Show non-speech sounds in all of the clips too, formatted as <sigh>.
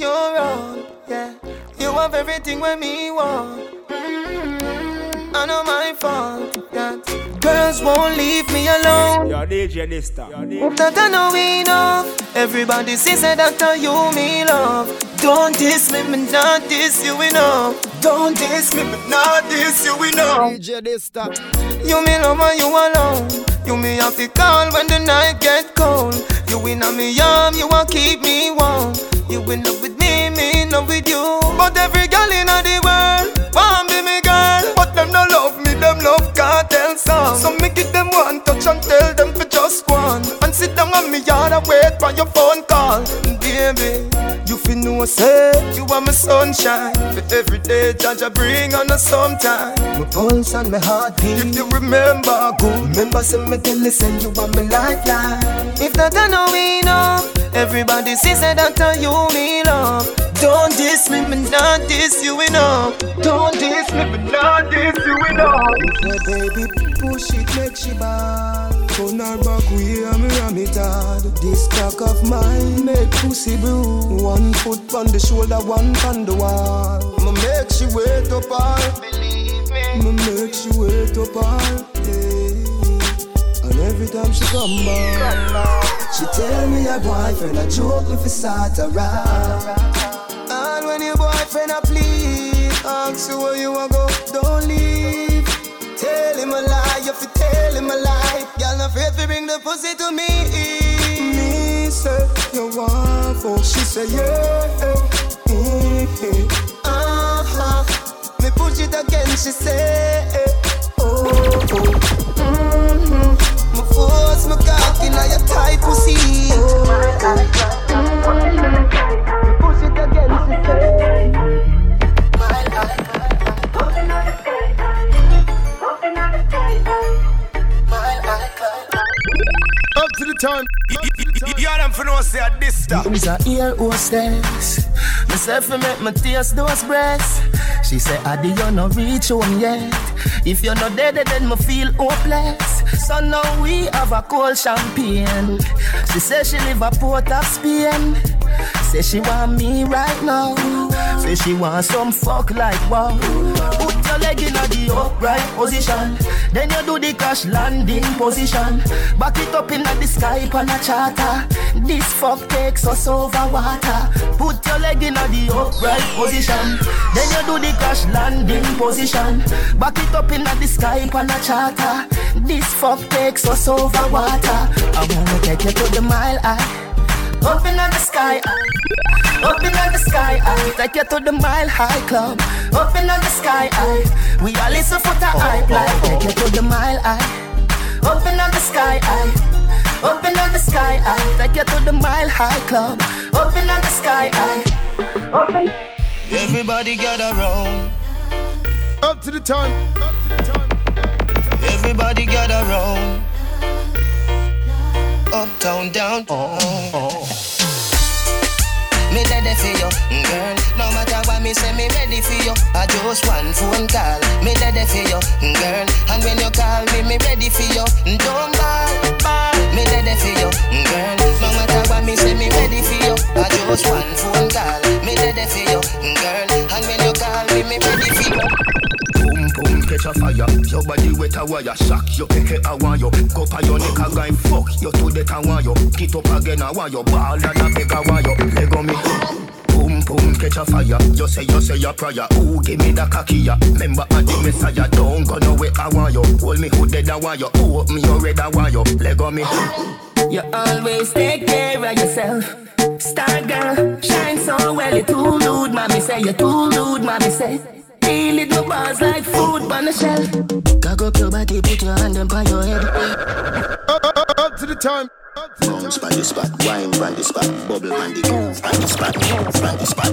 you're wrong, yeah. You have everything when me want. Mm-hmm. I know my fault that girls won't leave me alone. Your DJ this time. That I know enough. Everybody says that after you me love. Don't diss me, me not diss you enough. Don't diss me, but not diss you enough. DJ this time. You me love when you alone. You me have to call when the night get cold. You in a me arm, you want keep me warm. You in love with me, me in love with you. But every girl in the world want be me girl. But them no love me, them love Kartel song. So me give them one touch and tell them for just one. And sit down on me yard and wait for your phone call. Baby, you know no say you are my sunshine. For every day, I bring on the sometime. My pulse and my heartbeat. If you remember, go remember, say me tell you, say you are my lifeline. If that I know enough, everybody says that after you me love. Don't diss me, me not diss you enough. Don't diss me, me not diss you enough. Say baby, push it, make she ball. Turn her back way, I'm ram it hard. This cock of mine make pussy brew. One foot on the shoulder, one on the wall. I'ma make she wait up all. Believe me. I'ma make she wait up all. Yeah. And every time she come back, she tell me her boyfriend a joke if it's start a rap. And when your boyfriend a plead, ask you where you a go, don't leave. Tell him a lie, if you tell him a lie, y'all not afraid to bring the pussy to me. Me say you want fuck, she say yeah. Uh-huh. Me push it again, she say oh. oh. Mm-hmm. Me force my cock in your tight pussy. Me push it again, she say. To the time. Yeah, them for no say at this time. Me's a ear hostess. Myself fi make my taste those breasts. She say, Adi, you no reach home yet. If you're not dead, then me feel hopeless. So now we have a cold champagne. She say she live a port of Spain. Say she want me right now. Say she want some fuck like wow. Put your leg in the upright position. Then you do the crash landing position. Back it up in the sky on a charter. This fuck takes us over water. Put your leg in the upright position. Then you do the crash landing position. Back it up in the sky on a charter. This fuck takes us over water. I wanna take you to the mile high. Open up in the sky, eye. Up in the sky, eye. Take you to the mile high club. Open up in the sky, eye. We all listen for the hype like. Take you to the mile high. Up in the sky, eye. Up in the sky, eye. Take you to the mile high club. Up in the sky, oh. eye. Oh. Up in Everybody gather round. Up to the time. Up to the time. Everybody gather round. Uptown, downtown. Oh, oh, oh. Me ready for you, girl. No matter what me say, me ready for you. I just one phone call. Me ready for you, girl. And when you call me, me ready for you. Don't ball, ball. Me ready for you, girl. No matter what me say, me ready for you. I just one phone call. Me ready for you, girl. And when you call me, me ready for you. Catch a fire. Your body wet a wire Shock you pick it I want you Go pa your neck a guy fuck. You to the I want you Get up again I want you Ball and a beg I want you Leg on me. Boom boom catch a fire. You say you say your prayer. Ooh give me the ya Remember I the messiah Don't go nowhere I want you Hold me who dead I want you Oh me you red I want you Leg on me. You always take care of yourself. Star girl, shine so well. You too rude, mommy say. You too rude, mommy say. Feel it, no bars like food on the shelf. Cock up your body, put your hand on your head. Up, up, up, up to the time. Up the Bounce on the spot, wine on the spot, bubble on the groove on the spot, move on the spot.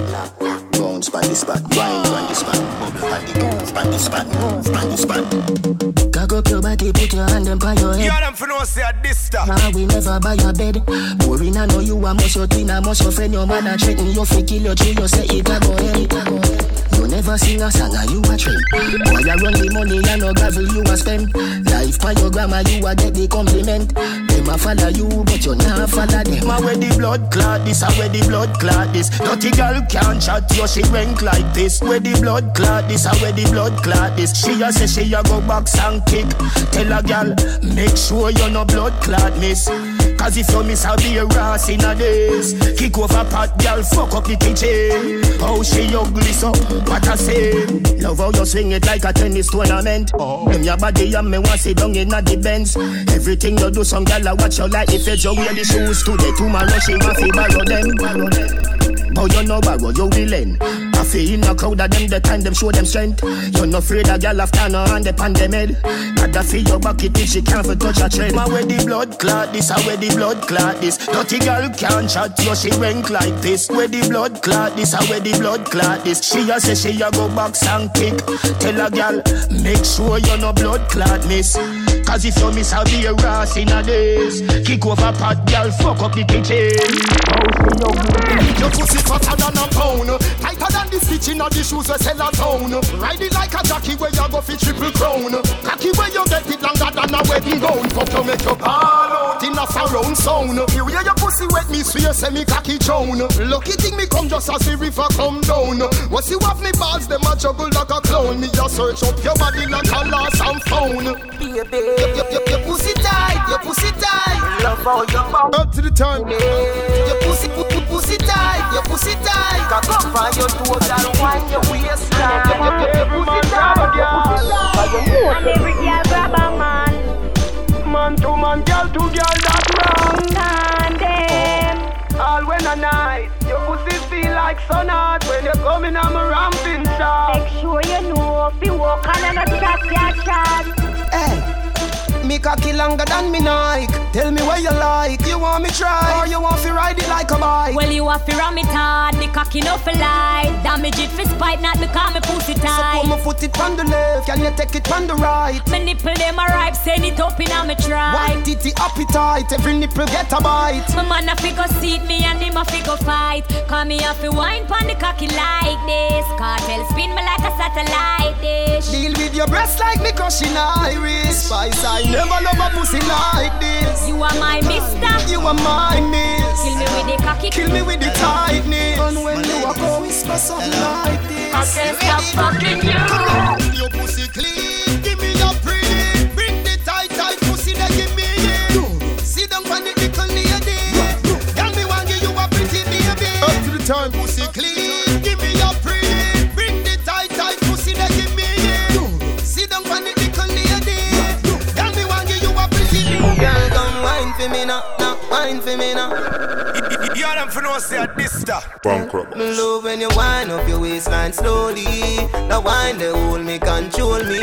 Bounce on the spot, wine on the spot, bubble on the groove on the spot, move on the spot. Cock up your body, put your hand on your head. Yeah, them for no say at this time. Nah, we never buy a bed. Boring, I know you a must your twin, I must your friend, your man, I threaten you, fi kill your tree, you say it a go ahead, never sing a song and you a trend. Boy, you run the money and no gravel you a spend. Life by your grandma you a get the compliment. Them a follow you but you not follow them. A where the blood clot this, a where the blood clot this. Dirty girl can't chat you, she rank like this. Where the blood clot this, a where the blood clot this. She a say she a go box and kick. Tell a girl make sure you no blood clot miss. Cause if you miss, a ras in a days. Kick over pot, girl, fuck up the kitchen. Oh, how she ugly, so what I say. Love how you swing it like a tennis tournament. Oh. Them your body and me want sit down in a the Benz. Everything you do, some girl I watch you like if you wear the shoes today. Tomorrow she want to borrow them. But you know borrow, you willing. I feel in a crowd of them, the time them show them strength. You're not afraid a girl after no hand upon them head. Gotta feel your bucket if she can't touch a tread. My where the blood clot this, I where the blood clot this. Dirty girl can't chat, you she rank like this. Where the blood clot this, I where the blood clot this. She a say she a go box and kick. Tell a girl, make sure you no blood clot miss. Cause if you miss, I'll be a ras in a days. Kick over pot, girl, fuck up the kitchen. Your pussy fatter than a pound. Tighter than the stitch in the shoes we sell a town Ride it like a jockey where you go for triple crown. Cocky where you get it longer than a wedding gown. Fuck you make you ball out in a surround sound You hear your pussy wet me swear say me cocky drown Lucky thing me come just as the river come down. Once you have me balls them a juggle like a clown. Me a search up your body like a lost and found. Baby, your, your, your, your pussy tight, your pussy tight. Love how you bounce. Up to the time Your pussy, pu- pu- pussy tight, your pussy tight. Cock up on your toes and wind your waistline. Your, your, your, your pussy tight, your pussy tight. And every girl grab a man. Man to man, girl to girl, that wrong And them. All when a night Your pussy feel like sun hot When you come in, I'm a ramping shot Make sure you know if you walk on and a chat, chat, chat. Hey. Me cocky longer than me Nike. Tell me what you like. You want me try or you want to ride it like a bike? Well, you have to ram it hard, the cocky no for life. Damage it for spite, not because me pussy So tight. put my foot it on the left, can you take it on the right? Me nipple them a ripe, send it up in a me try. White titty appetite, every nipple get a bite. My man a figure seat me and him a figure fight. Call me a fi wine pon the cocky like this. Kartel spin me like a satellite dish. Deal with your breast like me crushing iris. Spice, I never love a pussy like this. You are my mister. You are my miss. Kill me with the cocky. Kill me with the tightness. And when you walk out, whisper something like this. I can't stop fucking you. Your pussy clean, give me your pretty. Bring the tight, tight pussy, then give me it. Sit down on the little lady. Tell me one, give you a pretty baby. Up to the time Pussy clean, give me your pretty. Bring the tight, tight pussy, then give me it. Sit down on the little lady. Tell me one, give you a pretty baby. Girl, come wine for me now, now wine for me now. You them for no say this stuff Bankrupt. Me love when you wind up your waistline slowly. Now wine they hold me, control me.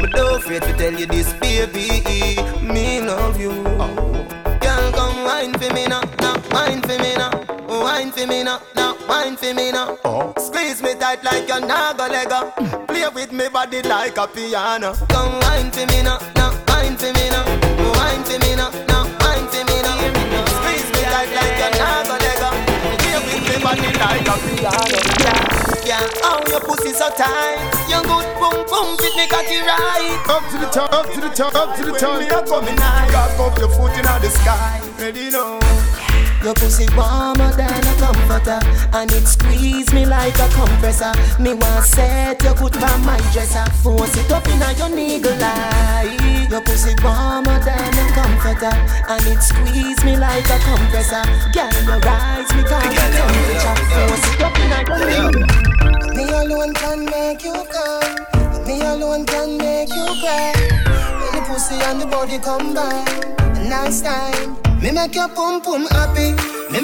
Me don't afraid to tell you this, baby. Me love you. Girl, come wine for me now, now wine for me now. Wine for me now, now wine for me now. Oh. Squeeze me tight like a naga lega. Play with me body like a piano. Come wine for me now, now wine for me now. Wine for me now, Me tight like a naga lega. Play with me body like a piano. Yeah, yeah. Oh, your pussy so tight. Your good boom boom fit me cocky right. Up to the top, up to the top, up to the top. me a coming high, cock up your foot in the sky. Ready now. Your pussy warmer than a comforter And it squeeze me like a compressor. Me want set your foot on my dresser. Force it up in your niggle eye. Your pussy warmer than a comforter And it squeeze me like a compressor. Girl, your eyes me can't temperature. Force it up in your niggle Me alone can make you come. Me alone can make you cry. When the pussy and the body combine, nice time. Me make your pum pum happy. Me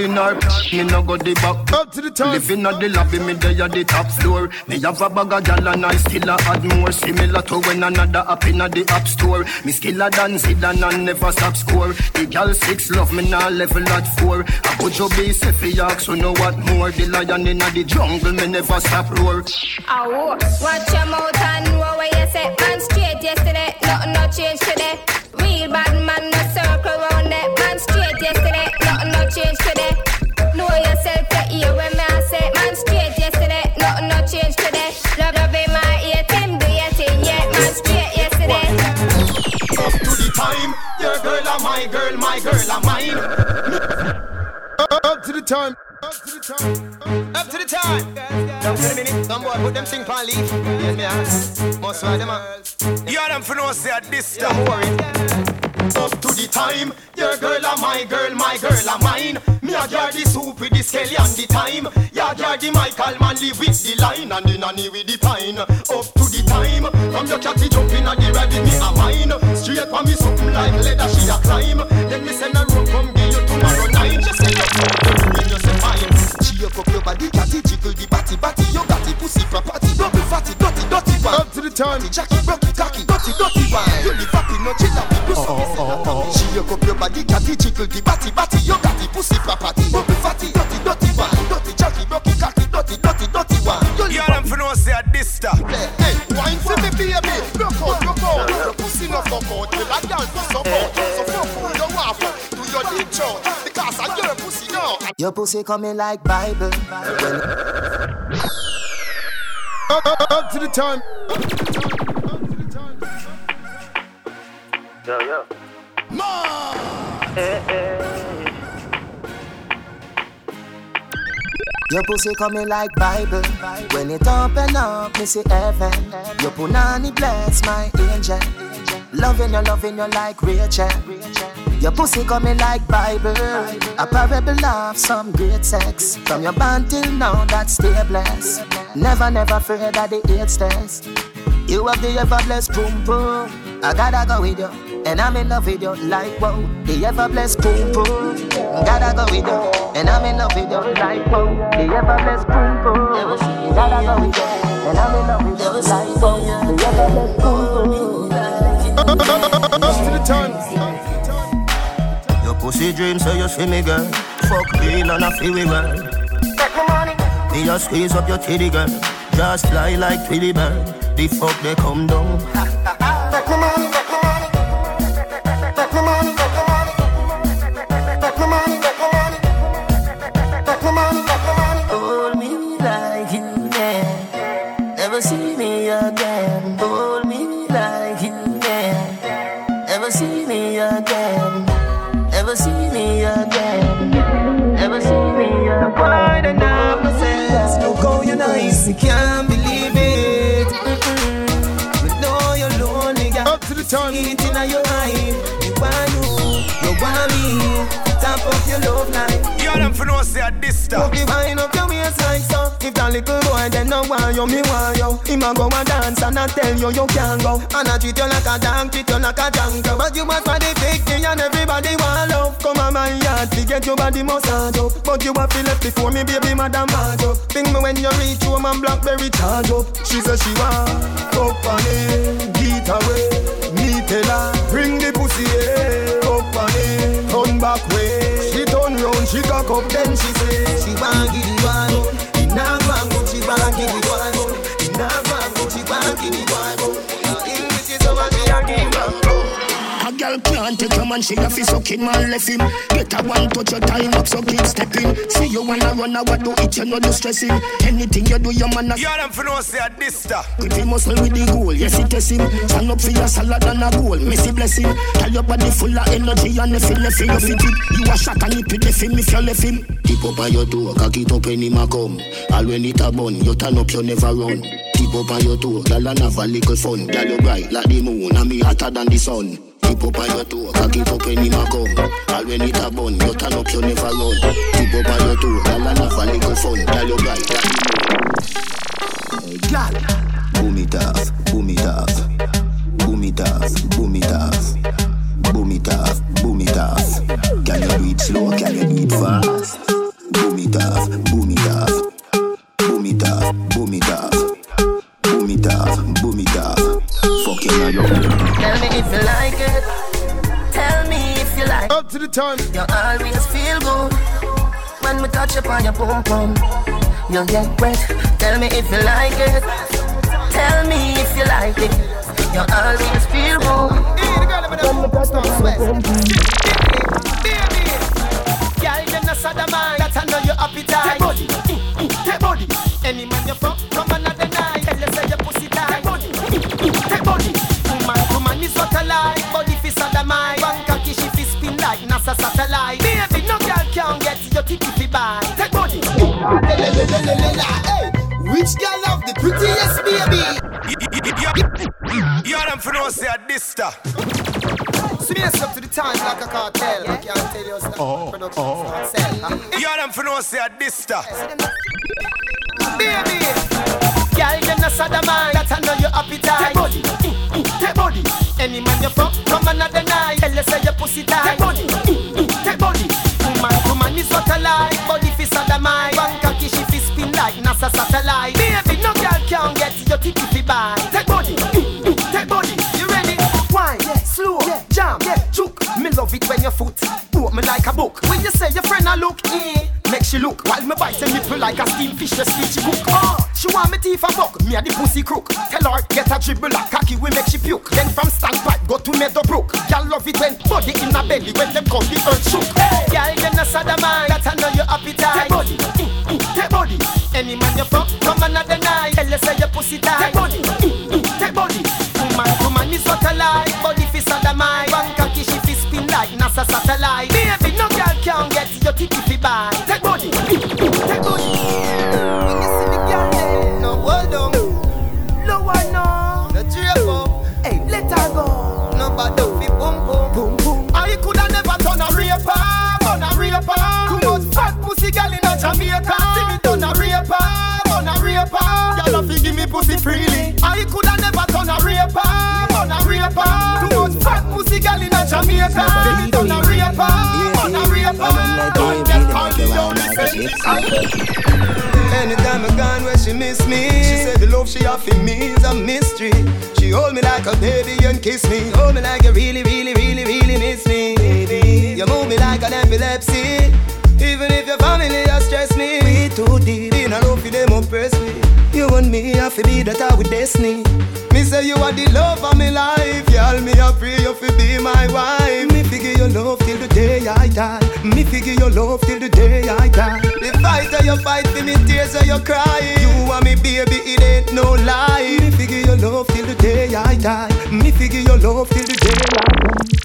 in her, me no go the back. Up to the top. Living at the lobby, me there at the top floor. Me have a bag of gal and I still a add more. Similar to when another up in the app store. Me skiller than Zidane and I never stop score. The gal six love me now level at four. I put your base if you ask, so know what more. The lion in the jungle, me never stop roar. Oh, watch your mouth and know what you say. Man straight yesterday, nothing no change today. Time. Your girl are my girl, my girl are mine. Up to the time. Up to the time. Up to the time. Down to the minute. Some boy put them thing pan leaf. Yes, me ask. Most why them a. You are them for no say at this time. worried. Up to the time. Your girl are my girl, my girl are mine. Me a jar the soup with the skelly and the time. Ya jar the Michael Manley with the line and the nanny with the pine. Up to the time. From your catty jumping and the rabbit me a mine. Straight for me something like leather she a climb. Then me send a rope come give you tomorrow night. Just say up when you say fine. Up up your body, catty jiggle the batty batty. You got the pussy property, double fatty, dirty dirty one. Up to the time. Jackie, Rocky, cocky, dirty dirty one. You live happy, no chill out. Oh, oh, oh, she hook up your body, catty jiggle the batty batty. You got the pussy property, double fatty, dirty dirty one. Dirty Jackie, Rocky, cocky, dirty dirty dirty one. You You them for no say this time. Hey, wine for me, baby. Rock out, rock out. Your pussy no fuck out. You like dance to support. So fuck who you want for. Do your dick chart. Your pussy coming like Bible. Up, up, up to the time. Yo yo. Ma. Your pussy coming like Bible. When it open up, me see heaven. Your punani bless my angel. Loving you, loving you like Rachel. Your pussy coming like Bible. A parable of some great sex. From your band till now, that stay blessed. Never, never afraid of the AIDS test. You have the ever blessed boom boom. I gotta go with you, and I'm in love with you like wow. The ever blessed boom boom. Gotta go with you, and I'm in love with you like wow. The ever blessed boom boom. Gotta go with you, and I'm in love with you like wow. The ever blessed boom boom. Up to the time. Your pussy dreams so you see me, girl. Fuck real and I feel we well. Me just squeeze up your titty, girl. Just fly like Tweety bird. The fuck they come down. Little boy then no want you, me want you. Him a go a dance and I tell you you can't go. And I treat you like a dog, treat you like a jungle. But you want for the big thing and everybody want love. Come on my yard to get your body massage up. But you have to left before me baby madam march up. Ping me when you reach home and blackberry charge up. She say she want up on it, get away. Me tell her, bring the pussy here Up on it, turn back way. She turn round, she cock up then she say She want give it one In a van, but she want give it one In a van, but she want give it one English is over me and give one A girl can't take your man, she a fi sucking man left him. Get a one touch your time up, so keep stepping. See you wanna run, I what do it, you know do stressing. Anything you do, your man a You them for no say at this time If muscle with the goal, yes it test him. Stand up for your salad and a goal, messy blessing. Tell your body full of energy and if you left him, you fit it. You a shot and it left him if you left him. Tip up on your door, cock it up when him a come. All when it a bun, you turn up, you never run. Tip up on your toe, girl and have a little fun. Girl you bright like the moon, and me hotter than the sun. Tip up on your toe, cock it up when him a come. All when it a bun, you turn up, you never run. Tip up on your toe, girl and have a little fun. Girl you bright like the moon. Girl, Boom it off, boom it off, boom it off, boom it off, boom it off, boom it off. Can you do it slow? Can you do it fast? it off, boom it off, time. You always feel good when we touch upon your boom boom. You get wet. Tell me if you like it. Tell me if you like it. You always feel good when we touch upon your boom boom. Girl, you no sodomite. That I know your appetite. Take body, mm, mm, take body. Any man you fuck, satellite. Baby, no girl can get your titty fi buy. Take body. Hey, which girl have the prettiest baby? You them for no say a Dysta. Space up to the time like a cartel. I can't tell you stuff. Oh, Production oh. sell. You them for no say a Dysta. Baby, girl, you no sodomite. That I know your appetite. Take body, take body. Any man you fuck, come another night. Tell you say your pussy tight. Take body, is what I like. Body fi sodomite. Bank a kiss fi spin like NASA satellite. Baby, no girl can get your titty fi buy. Take body, take body. You ready? Wine, slow, jam, chook. Me love it when your foot boat me like a book. When you say your friend a look, eh? Make she look while me bite her nipple like a steam fish. The sweet cook. Oh, she want me teeth a fuck. Me a the pussy crook. Tell her get a dribble a cocky we make she puke. Then from standpipe go to Meadowbrook. Girl love it when body in a belly when them come the earth shook. Hey, Take body, mm, mm, take body. Woman to man is what. Body spin like NASA satellite. Baby, no girl can get your titty fi. Anytime I gone where she miss me She said the love she offer me is a mystery. She hold me like a baby and kiss me. Hold me like you really, really, really, really miss me. Baby, you move me like an epilepsy. Even if your family has stressed me. We too deep. In a love for them oppress me. You and me have to be that with destiny say you are the love of my life. Y'all me I you fi be my wife. Me figure your love till the day I die. Me figure your love till the day I die. The fight that you fight for me tears that you cry. You and me baby it ain't no lie. Me figure your love till the day I die. Me figure your love till the day I die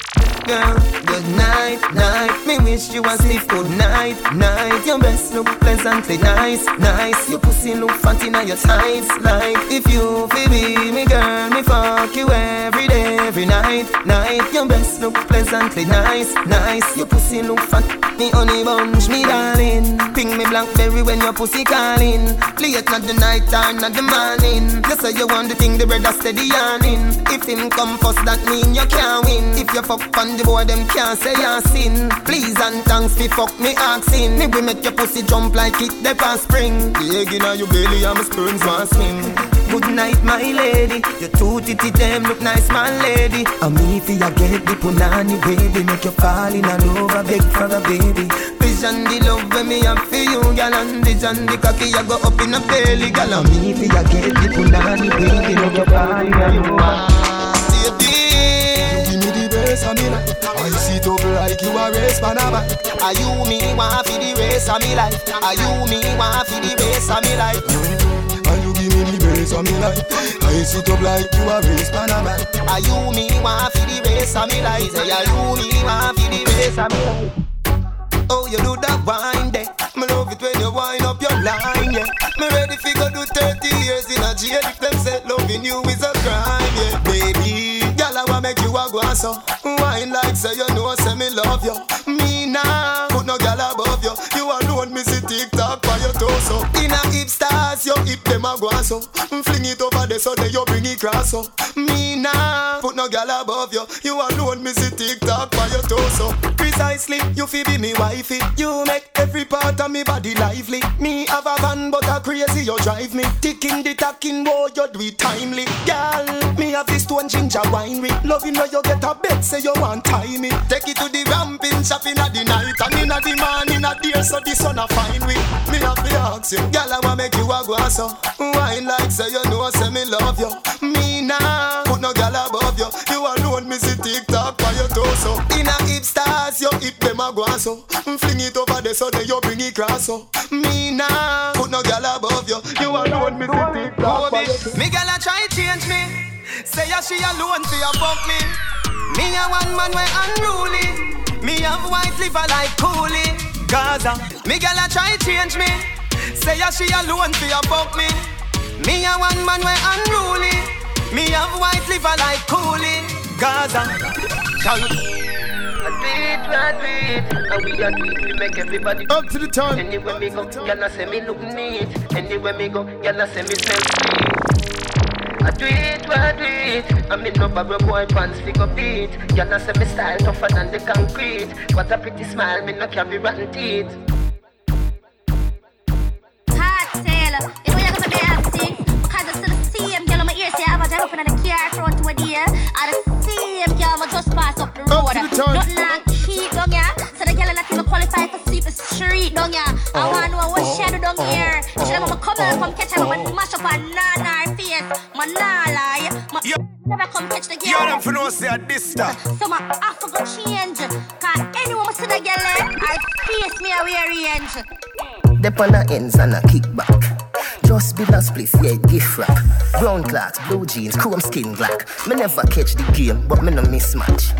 Girl, good night, night. Me wish you a sleep good night, night. Your breasts look pleasantly nice, nice. Your pussy look fat in your tights, like if you feel be me girl, me fuck you every day, every night, night. Your breasts look pleasantly nice, nice. Your pussy look fat, me honey bunch, me darling. Ping me blackberry when your pussy calling. It not the night or not the morning. You say you want the thing, the bread steady yarning. If him come first, that mean you can't win. If you fuck on the boy, them can't say I sin. Please and thanks fi fuck me asking. Me we make your pussy jump like it the past spring. The egg inna your belly and my sperms want swim. Good night, my lady. Your two titty them look nice, my lady. And me fi ya get the punani baby, make you fall in love, I beg for a baby. Vision the love when me have for you, gal, and vision the cocky ya go up in a belly, gal. And me fi ya get the punani baby, make you fall in love, race of me life. I sit up like you a race Panama. Are you me want for the race of me life? Are you me want for the race of me life? And you give me the race of me life. I sit up like you a race Panama. Are you me want for the race of me life? Say are you me want for the race of me life? Oh, you do that wine there. Me love it when you wind up your line, yeah. Me ready fi go do 30 years in a jail if them say loving you is a crime, yeah. Baby, make you a go so. Wine like say you know, say me love you. Me now, put no girl above you. You alone, me see TikTok by your torso. In a hip stars, your hip them a go so. Fling it over there so that you bring it cross so. Me now, put no girl above you. You alone, me see TikTok by your torso. Precisely, you fi be me wifey. You make every part of me body lively. Me have a van, but a crazy you drive me. Ticking the tacking, boy, you do it timely. Girl, me have this stone ginger winery. Loving where you get a bed, say you want tie me. Take it to the ramping, shopping at the night and in the morning at dear, so the sun a fine with. Me have to ask you, girl, I wanna make you a go so. Wine like say you know, say me love you. Me nah, put no girl above you. You alone, me see TikTok by your torso. In a hip you hip them a go so. Mm, fling it over there so then you bring it cross so. Me nah, put no girl above you. You alone, me see TikTok by Me girl a try change me. Say ya she alone for ya fuck me. Me a one man way unruly. Me have white liver like coolie. Gaza. Me girl a try change me. Say ya she alone for ya fuck me. Me a one man way unruly. Me have white liver like coolie. Gaza. I Up to the time. Anywhere me go, y'all say me look neat. Anywhere me go, y'all say me smell sweet. I do it, I do it. I mean no barrow boy pants stick up beat. Y'all say me style tougher than the concrete. What a pretty smile, me no carry rotten teeth. Hot Taylor, if we are gonna be acting, cause it's the same girl on my ear say I have a drive up in the car front to a deer. And the road. to the time. Nothing like keep down here. So the girl not even qualify for sweep the street down here. I wanna know what she do down here. She never come and come catch her, but mash up her nana her face. My nah. My never come catch the girl. You them for no say a this stuff. So my have to go change. Cause anyone see the girl, eh, her face me a rearrange. Dep on the ends and a kickback. Just build a spliff, yeah, gift wrap. Brown clocks, blue jeans, chrome skin black. Me never catch the game, but me no mismatch.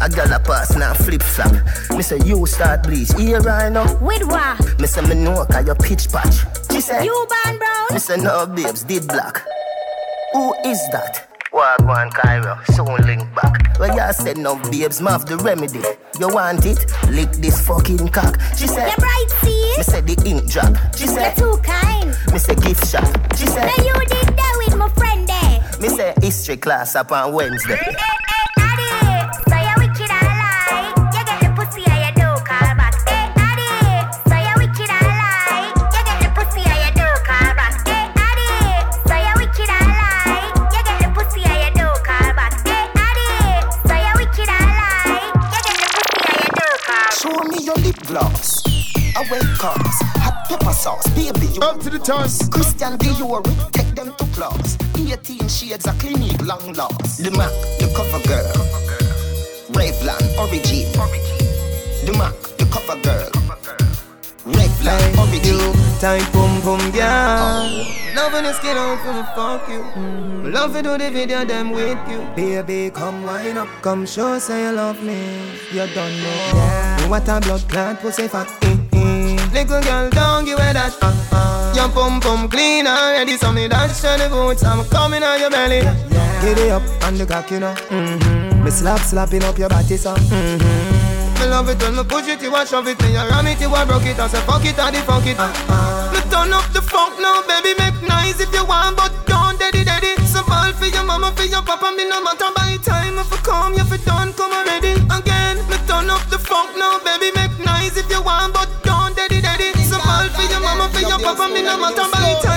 I got a pass now flip flop. Me say you start bleach, here right now. With what? Me say me know cause you pitch patch. She say You ban brown? Me say no babes, did black. Who is that? Wagwan Cairo, soon link back. Well, you said no babes, me have the remedy. You want it? Lick this fucking cock. She said, You bright see? Me said the ink drop. She said, You're said, too kind. Me say gift shop. She said, Now you did that with my friend there. Me say history class up on Wednesday. Eh, eh, Addy, so you wicked I lie. You get the pussy and you do call back. Eh, Addy, so you wicked I lie. You get the pussy and you do call back. Eh, Addy, so you wicked I lie. You get the pussy and you do call back. Eh, Addy, so you wicked I lie. You get the pussy and you do call back. Show me your lip gloss. Cars, hot pepper sauce, baby. You up to the time. Christian Dior, take them to class. 18 shades of clinique, long lost. The Mac, the cover girl. Revlon, origin. The Mac, the cover girl. Revlon, origin. Tight pum pum girl. Loving the skin out for me fuck you. Mm. Love to do the video them with you. Baby, come wind up, come show say you love me. You don't know. Yeah. What a blood clot pussy fat. Little girl, don't give her that. Uh, uh. Your pum pum clean already, so me dash to the boots. I'm coming on your belly. Yeah. It up on the cock, you know. Mm-hmm. Me slap slapping up your body, so. Mm-hmm. Me love it when me push it, you a shove it, me a ram it, you a broke it, I say fuck it, I the fuck it. Me turn up the funk now, baby, make nice if you want, but don't daddy daddy. So ball for your mama, for your papa, me no matter for me no matter by time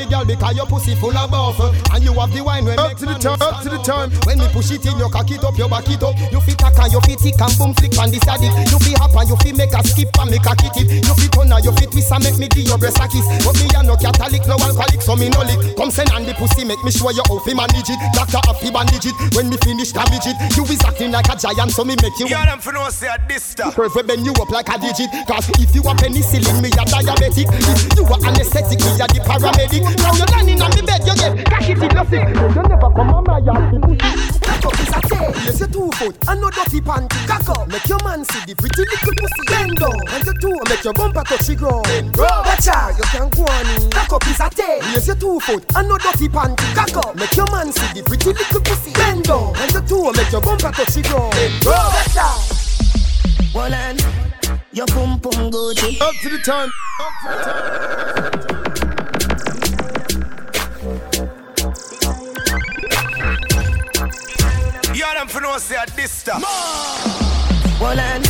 me girl, because your pussy full of buff. And you have the wine when up to the time, up to the time. When me push it in, you cock it up, you back it up. You fit tack and you fit tick and boom flick and this a dip. You fit hop and you fit make a skip and make a kick it. You fit turn and you fit twist and make me give your breast a kiss. But me a no Catholic, no alcoholic, so me no lick. Come send and the pussy, make me show you how fi manage it. Doctor happy bandage it. When me finish damage it, you is acting like a giant, so me make you. You them for no say a this stuff. Curve we bend you up like a digit Cause if you a penicillin, me a diabetic If you a anesthetic, me a the paramedic Now you landing on the bed, you get cocky till you sick You never come on my yard, me Cock up is a tail, yes you two foot And no dirty panty. Cock up, make your man see the pretty little pussy. Bend down, and you two make your bumper touch the ground. Bend down, watch out, you can go on in Cock up is a tail, yes you two foot And no dirty panty. Cock up, make your man see the pretty little pussy. Bend down, and you two make your bumper touch the ground. Bend down, watch out. One hand, your pum pum Gucci. Up to the time. You them for no say at this stuff. Hold on.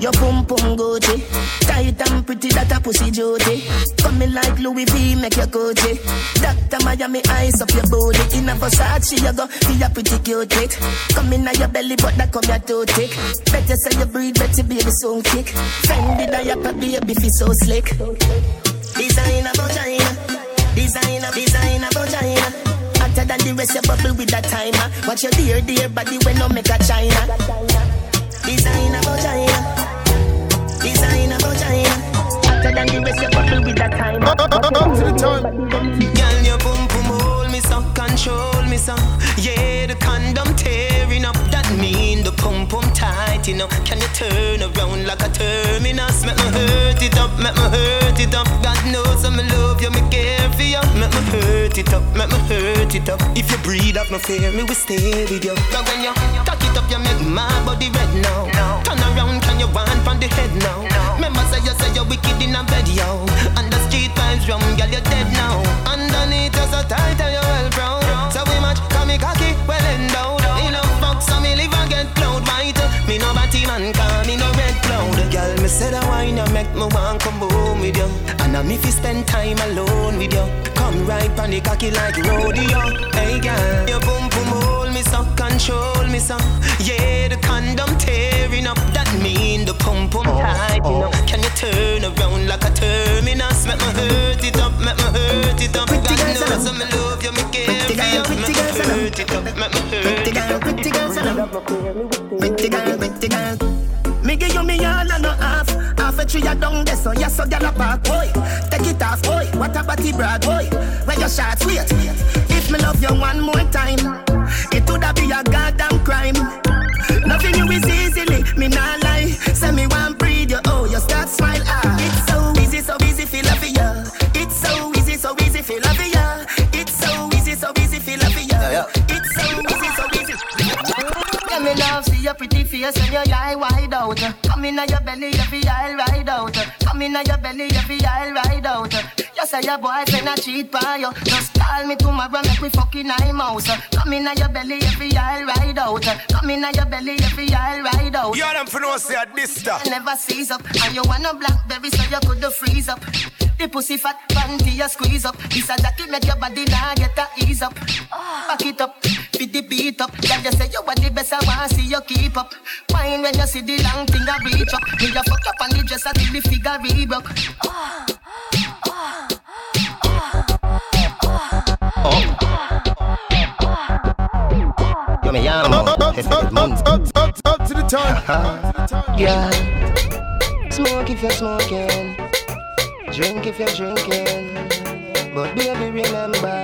Your pum pum Gucci, tight and pretty that a pussy duty. Coming like Louis V, make your Gucci. Doctor Miami eyes up your booty. In a Versace, you go be a pretty cute chick. Come in your belly, but that come your too thick. Better say you breathe, better baby soon kick. Fendi diaper, baby feel so slick. Designer vagina, designer, designer vagina. Hotter than the rest, you bubble with that timer. Watch your dear, dear body when no make a china. Designer vagina. Designer vagina. Hotter than the rest, you bubble with that timer. Up to the time. Girl, your boom boom hold me so, control me so. Yeah, the condom tearing up. That mean the pum pum tight, you know. Can you turn around like a terminus? Make me hurt it up, make me hurt it up. God knows hurt it up, make me hurt it up. If you breathe up, no fear, me will stay with you. But when you cock it up, you make my body red now. Turn around, can you wind from the head now? Remember say you say you're wicked in a bed, yo. And the street vibes rum, girl, you're dead now. Underneath you're so tight and you're well proud. So we match, come me cocky, well endowed. You know, fuck, so me live and get cloud white. Me no batty man, call me no. Girl, me say that wine you make me want come home with you. And I'm if you spend time alone with you. Come right on the cocky like rodeo. Hey girl, your boom boom hold me so, control me so. Yeah, the condom tearing up. That mean the pum pum oh, tight, you oh. know. Can you turn around like a terminus? Make me hurt it up, make me hurt it up. God knows I'm love you, me care for you. Make me hurt it up, make me hurt it up. Pretty girl, pretty girl, pretty girl. Me give you me all and no half. Half a tree a down there, so yes, so gyal a park. Boy, take it off, boy. What a body brag, boy. Where your shots, wait. If me love you one more time, it woulda be a goddamn crime. Nothing you is easily, me nah lie. Say me one breathe, you oh, you start smile. Ah, face and your eye wide out. Come in your belly, every eye ride out. Come in your belly, every eye ride out. You say your boyfriend a cheat by you. Just call me tomorrow, make we fucking eye mouse. Come in your belly, every eye ride out. Come in your belly, every eye ride out. You them for no say at this stuff. Never seize up, and you want a blackberry so you could freeze up. The pussy fat panty you squeeze up. This a jacket make your body now get a ease up. Back it up, fit the beat up. Girl, you say you are the best, I want see you keep up. Wine when you see the long thing I reach up. Me a fuck up on the dress until the figure rebroke. Yo me llamo Up, up, Jefe up, up, up, up to the time. Yeah. Smoke if you're smoking. Drink if you're drinking. But baby, remember,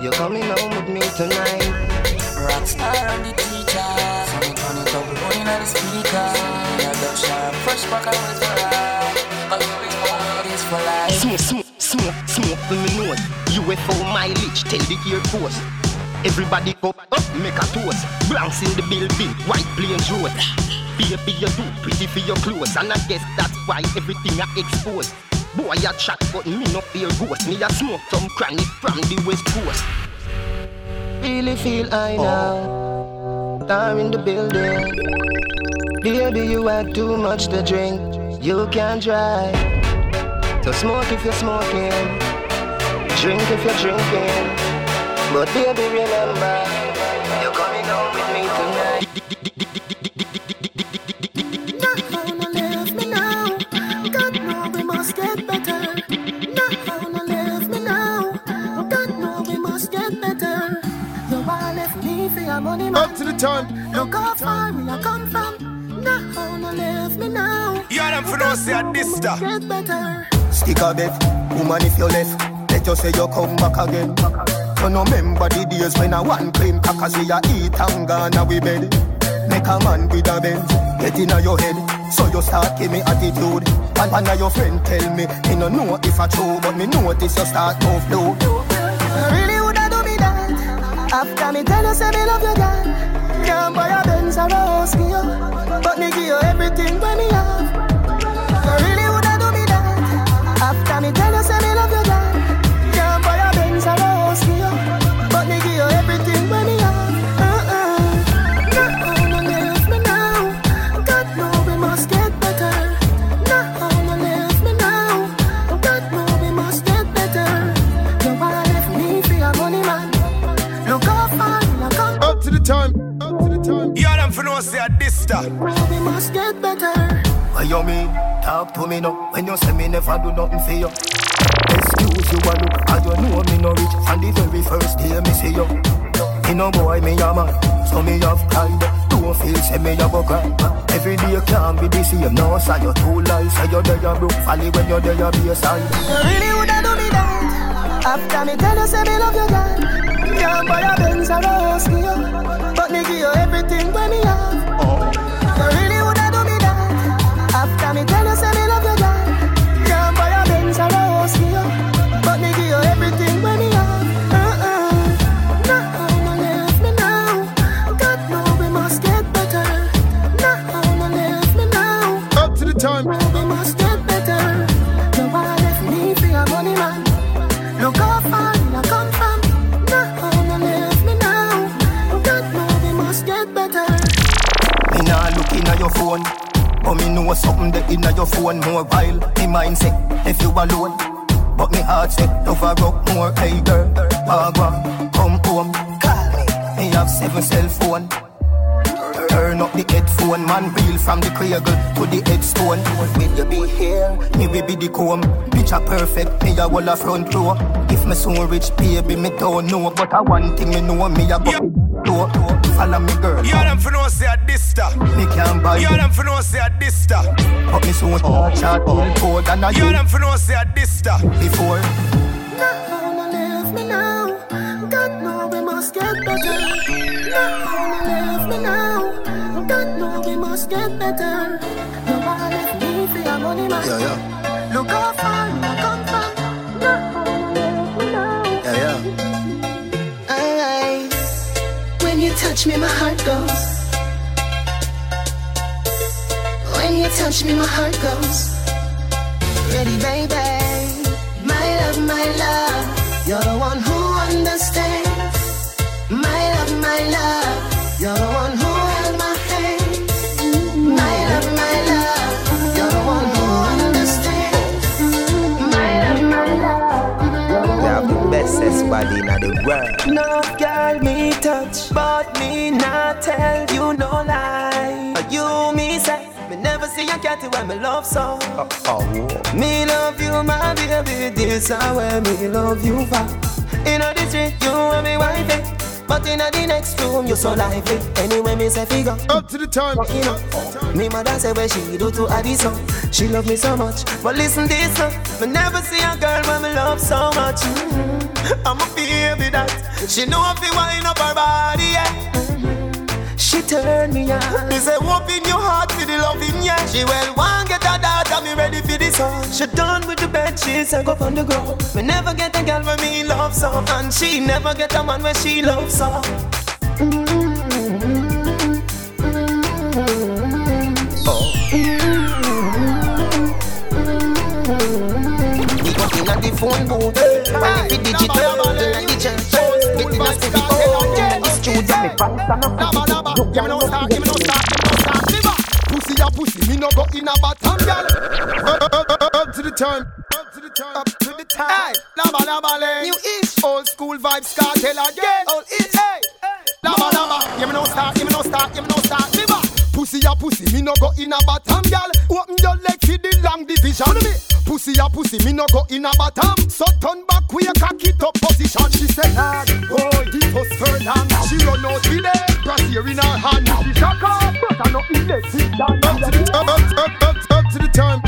you're coming home with me tonight. Rockstar on the teacher. So me turn it up, running on the speaker. Yeah, the sharp, fresh pack of with the rap. But you all this for life. Smoke, smoke, smoke, smoke with me nose. UFO mileage, tell the Air Force. Everybody go up, make a toast. Blanks in the building, white plains road. Baby, you do pretty for your clothes, and I guess that's why everything I expose. Boy, I chat, but me no fear ghost. Me a smoke some chronic from the west coast. Really feel I now. Time in the building. Baby, you had too much to drink. You can't drive. So smoke if you're smoking. Drink if you're drinking. But baby, remember, money, man. Up to the time. Look how far we are come from. Now no leave me now. You're them for no say at this stuff. Get better. Stick a bet, woman if you left, let you say you come back again. You no remember the days when I one cream crackers we a eat and gone a we bed. Make a man with a Benz, get inna your head, so you start give me attitude. And one of your friend tell me, me no know if I true, but me notice you start move low. After me tell you say me love you girl. Can't buy a Benz or a house you But me give you everything you mean? Talk to me now. When you say me never do nothing for you. Excuse you a look, and you know me no rich. From the very first day me see you. Me no boy, me a man, so me have pride. Don't feel say me a go cry. Every day can't be the same. No, say you too lies, say you there broke valley when you there be a side. You really woulda do me that After me tell you say me love you girl Can't buy a Benz or a house you But me give you everything when me your phone, but me know something that inna your phone more while. Me mind say if you alone, but me heart say love a rock more. Hey girl, Wagwan, come home, call me. Me have seven cell phone. Turn up the headphone, man, real from the cradle to the headstone. Will you be here? Me we be the comb. Picture perfect, me a wall a front row. If me so rich, baby, me don't know. But I one thing me know, me a go door. Follow me, girl. Yeah, them for no say a Dysta. Me can't buy Yeah, them for no say a Dysta. But me so hard, oh, shot, oh, cold, and I Yeah, them for no say a Dysta. before. No one left me now. God know we must get better. No one left me now. God know we must get better. No one left me for your money, man. Yeah, yeah, Look how far touch me, my heart goes. When you touch me, my heart goes. Ready, baby. My love, my love. You're the one who understands. My love, my love. You're the one have the bestest body in the world. No girl me touch, but me not tell you no lie. But You me say, me never see a cat when me love so. Me love you, my baby, this is where me love you for. In the street, you and me wifey. But in the next room, you so lively. Anyway, me say figure. Up to the time. You know, me mother say what she do to Addison. She love me so much, but listen this, uh, me never see a girl when me love so much. Mm-hmm. I'm a baby that she know if you wind up her body, yeah. She turn me on. Me say open your heart for the loving, yeah. She well want get a daughter, me ready for this song. She done with the bed, she say go on the ground. Me never get a girl when me love so, and she never get a man when she love so. We go in the phone booth, ready for digital, in the church, get in a spirit, oh, the studio, me pants and a dabba. Give me no start, give me no start, give me no start. Liver. Pussy a pussy, me no go in a bottom, girl. Up, to the time. Up to the time. Up to the time. Hey, dabba, dabba, lay. New ish. Old school vibes, Kartel again. Old ish. Hey, dabba, dabba. Give me no start, give me no start, give me no start. Liver. Pussy a pussy, me no go in a bottom, girl. Open your leg for the long division. Me. Pussy a pussy, me no go in a bottom. So turn back, we a cock it up position. She said, Lord, oh, this was furlong. She run out with it, brass here in her hand. She shock up, but I no electric dance. Up to the up, up, up, up, up to the time.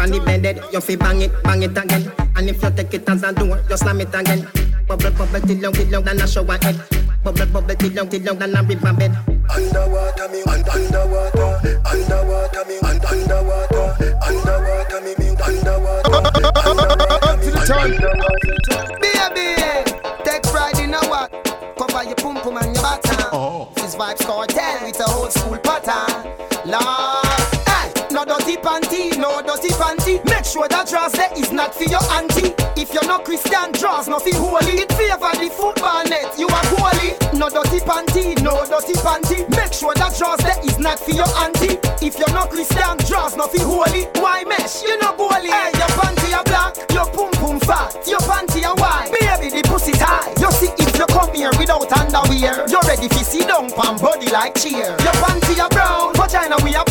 On the bed, you fi bang it, bang it again. And if you take it as a door, you slam it again. Bubble, bubble, till long, till long, than a shower head. Bubble, bubble, till long, till long, than a river bed. Underwater me, un- underwater, underwater me, un- underwater, underwater me, me, underwater, underwater me, to. Baby, eh? take pride in a what? Cover your pum pum and your bottom. Oh. This Vybz Kartel with a old school pattern. Lord, hey, no dirty panty, no dirty panty. Make sure that dress there is not for your auntie. If you're not Christian, draws no feel holy. It favor the football net, you are holy. No dirty panty, no dirty panty. Make sure that dress there is not for your auntie. If you're not Christian, draws no feel holy. Why mesh? You know goalie. Hey, your panty are black, your pum pum fat, your panty are white. Baby, the pussy tight. You see if you come here without underwear, you're ready to see down pan body like cheer. Your panty are brown, vagina we a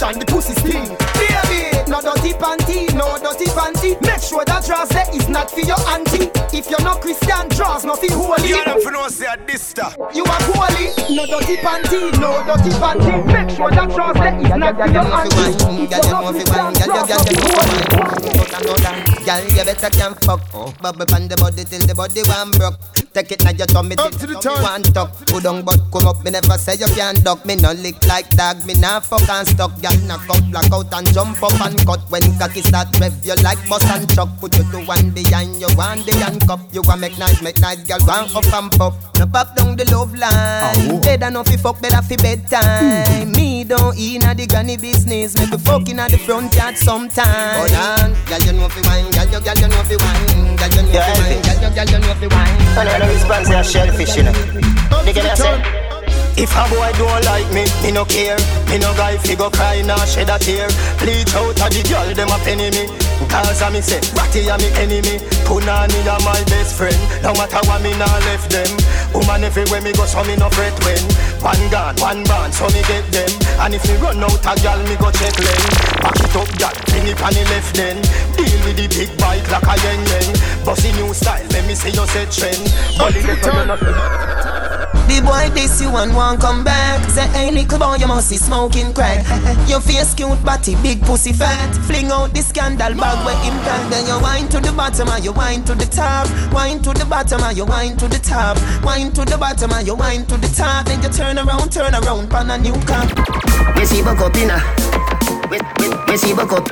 infection the pussy stink. Baby, no dirty panty, no dirty panty. Make sure that dress there is not for your auntie. If you're not Christian, draws not for holy. You them for no say a Dysta. You are holy, no dirty panty, no dirty panty. Make sure that dress there is not for your auntie. If you're not Christian, draws not for holy. Girl, you better can fuck. Bubble pan the body till the body one broke. Take it now your tummy till the tummy one tuck. Put on but come up, me never say you can't duck. Me no lick like dog, me nah fuck and stuck. Girl, knock out, black out and jump up and cut. When cocky start rev, you like bus and chuck. Put you to one behind you, one the handcuff. You want make nice, make nice, girl, one up and pop. No back down the love line. Better no fi fuck, better fi bedtime. Hmm. Me don't inna the granny business. Me fuck inna the front yard sometime. Hold on, girl, you know fi wine, girl, you, girl, you know fi wine, girl, you know fi wine, girl, you, girl, you know fi wine. Know response to a shellfish, you know. They can say. If a boy don't like me, me no care. Me no guy fi go cry nor shed a tear. Bleach out a the girl them a penny me. Cause a me say, Ratty a me enemy. Punani a my best friend. No matter what me nah left them. Woman everywhere me go so me no fret when. One gun, one band, so me get them. And if me run out a girl, me go check them. Back it up, girl, bring it on the left then. Deal with the big bike like a yen yen. Bossy new style, let me see you set trend. Bully the The boy this you and want come back. Say hey little boy you must be smoking crack. Your face cute body big pussy fat. Fling out the scandal bag where impact Then you wine to the bottom and you wine to the top. Wine to the bottom and you wine to the top. Wine to the bottom and you wine to the top. Then you turn around turn around pan a new car we see buck up.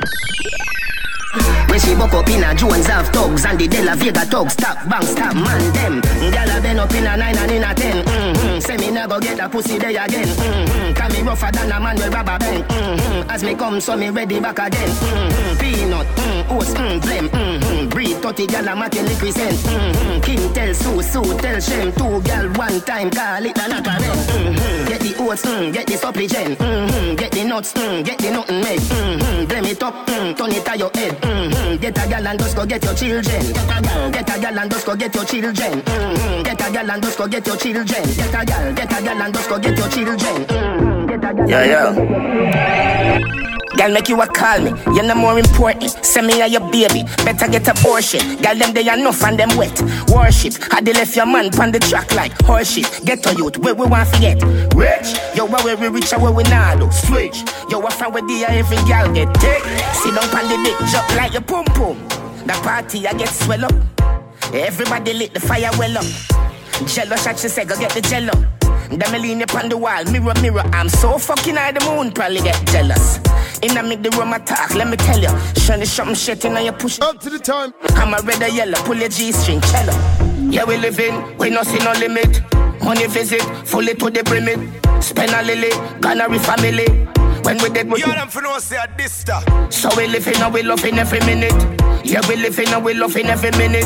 We see buck up inna Jones have thugs and the De La Vega thugs stop bang stop man them. Gyal a been up inna nine and inna ten. Mm-hmm. Say me never get a pussy day again. Mm-hmm. Can me rougher than a man with rubber band. Mm-hmm. As me come so me ready back again. Mm-hmm. Peanut, mm, oats, mm, blem. Mm-hmm. Breed 30 gyal a make liquid scent. Mm-hmm. King tell Sue, Sue tell Shem. Two gyal one time call it a knock a rent. Mm-hmm. Get the oats, mm, get the supplicant. Mm-hmm. Get the nuts, mm, get the nothing made. Mm-hmm. Blem it up, mm, turn it to your head. Mm-hmm. Get a gal and just go get your children. Get a gal, get a gal and just go get your children. Mm-hmm. Get a gal and just go get your children. Get a gal, get a gal and just go get your children. Mm-hmm. Get a gal. Yeah, yeah. Girl, make you a call me. You're no more important. Send me a your baby. Better get abortion. Girl, them they enough and them wet. Worship. Had they left your man on the track like horseshit. Get to youth. Where we want to get rich. Yo, where we and where we not do. Switch. Yo, I find where the every girl get take. Sit down on the dick, jump like your pum pum. The party I get swell up. Everybody lit the fire well up. Jello shot, she said, go get the jello. Then me lean up on the wall, mirror, mirror. I'm so fucking high, the moon probably get jealous. In a make the room attack, let me tell you. Shiny something shit in your push. Up to the time. I'm a red or yellow, pull your G string, cello. Yeah, we living, we no see no limit. Money visit, fully to the brimit. Spend a lily, Ghana family. When we dead, we You them for no say a Dysta. so we living and we loving every minute. Yeah, we living and we loving every minute.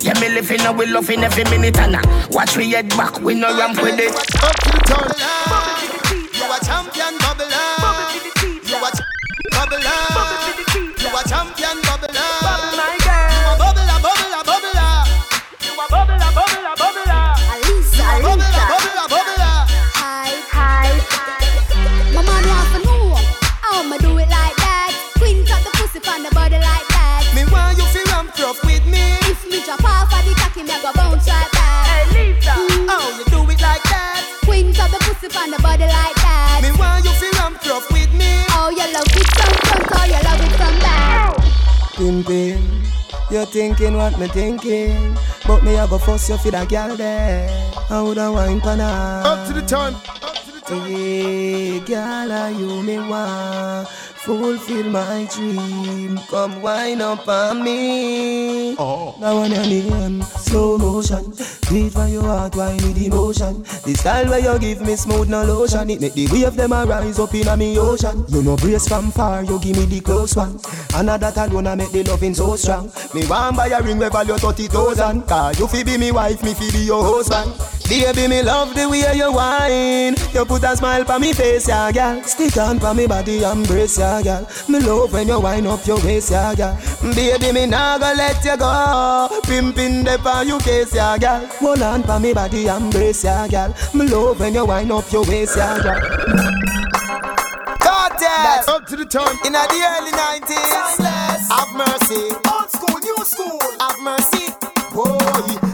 Yeah, me living and we loving every minute. And uh, watch we head back, we no ramp with it. Up to the time. You a champion bubbler. You a ch- bubbler. You a champion Pimpin', you thinking what me thinking. But me a go fuss you for that girl there. I woulda wine pan her Up to the time. Hey, girl, are you me want Fulfill my dream. Come wine up on me. Oh. Now on your name Slow motion. Beat for your heart, wine with emotion? The style where you give me smooth no lotion. It make the wave them a rise up in a me ocean. You no brace from far, you give me the close one. Another that alone I make the loving so strong. Me want buy a ring where value 30,000 Cause you fi be me wife, me fi be your husband Baby, me love the way you whine. You put a smile on me face, yeah, girl. Stick on for me body, embrace, yeah, girl. Me love when you wind up your waist, yeah, girl. Baby, me nah go let you go. Pimpin' the for you case, yeah, girl. Hold on for me body, embrace, yeah, girl. Me love when you wind up your waist, yeah, girl. Kartel. Up to the time. In the early 90s. Have mercy. Old school, new school. Have mercy.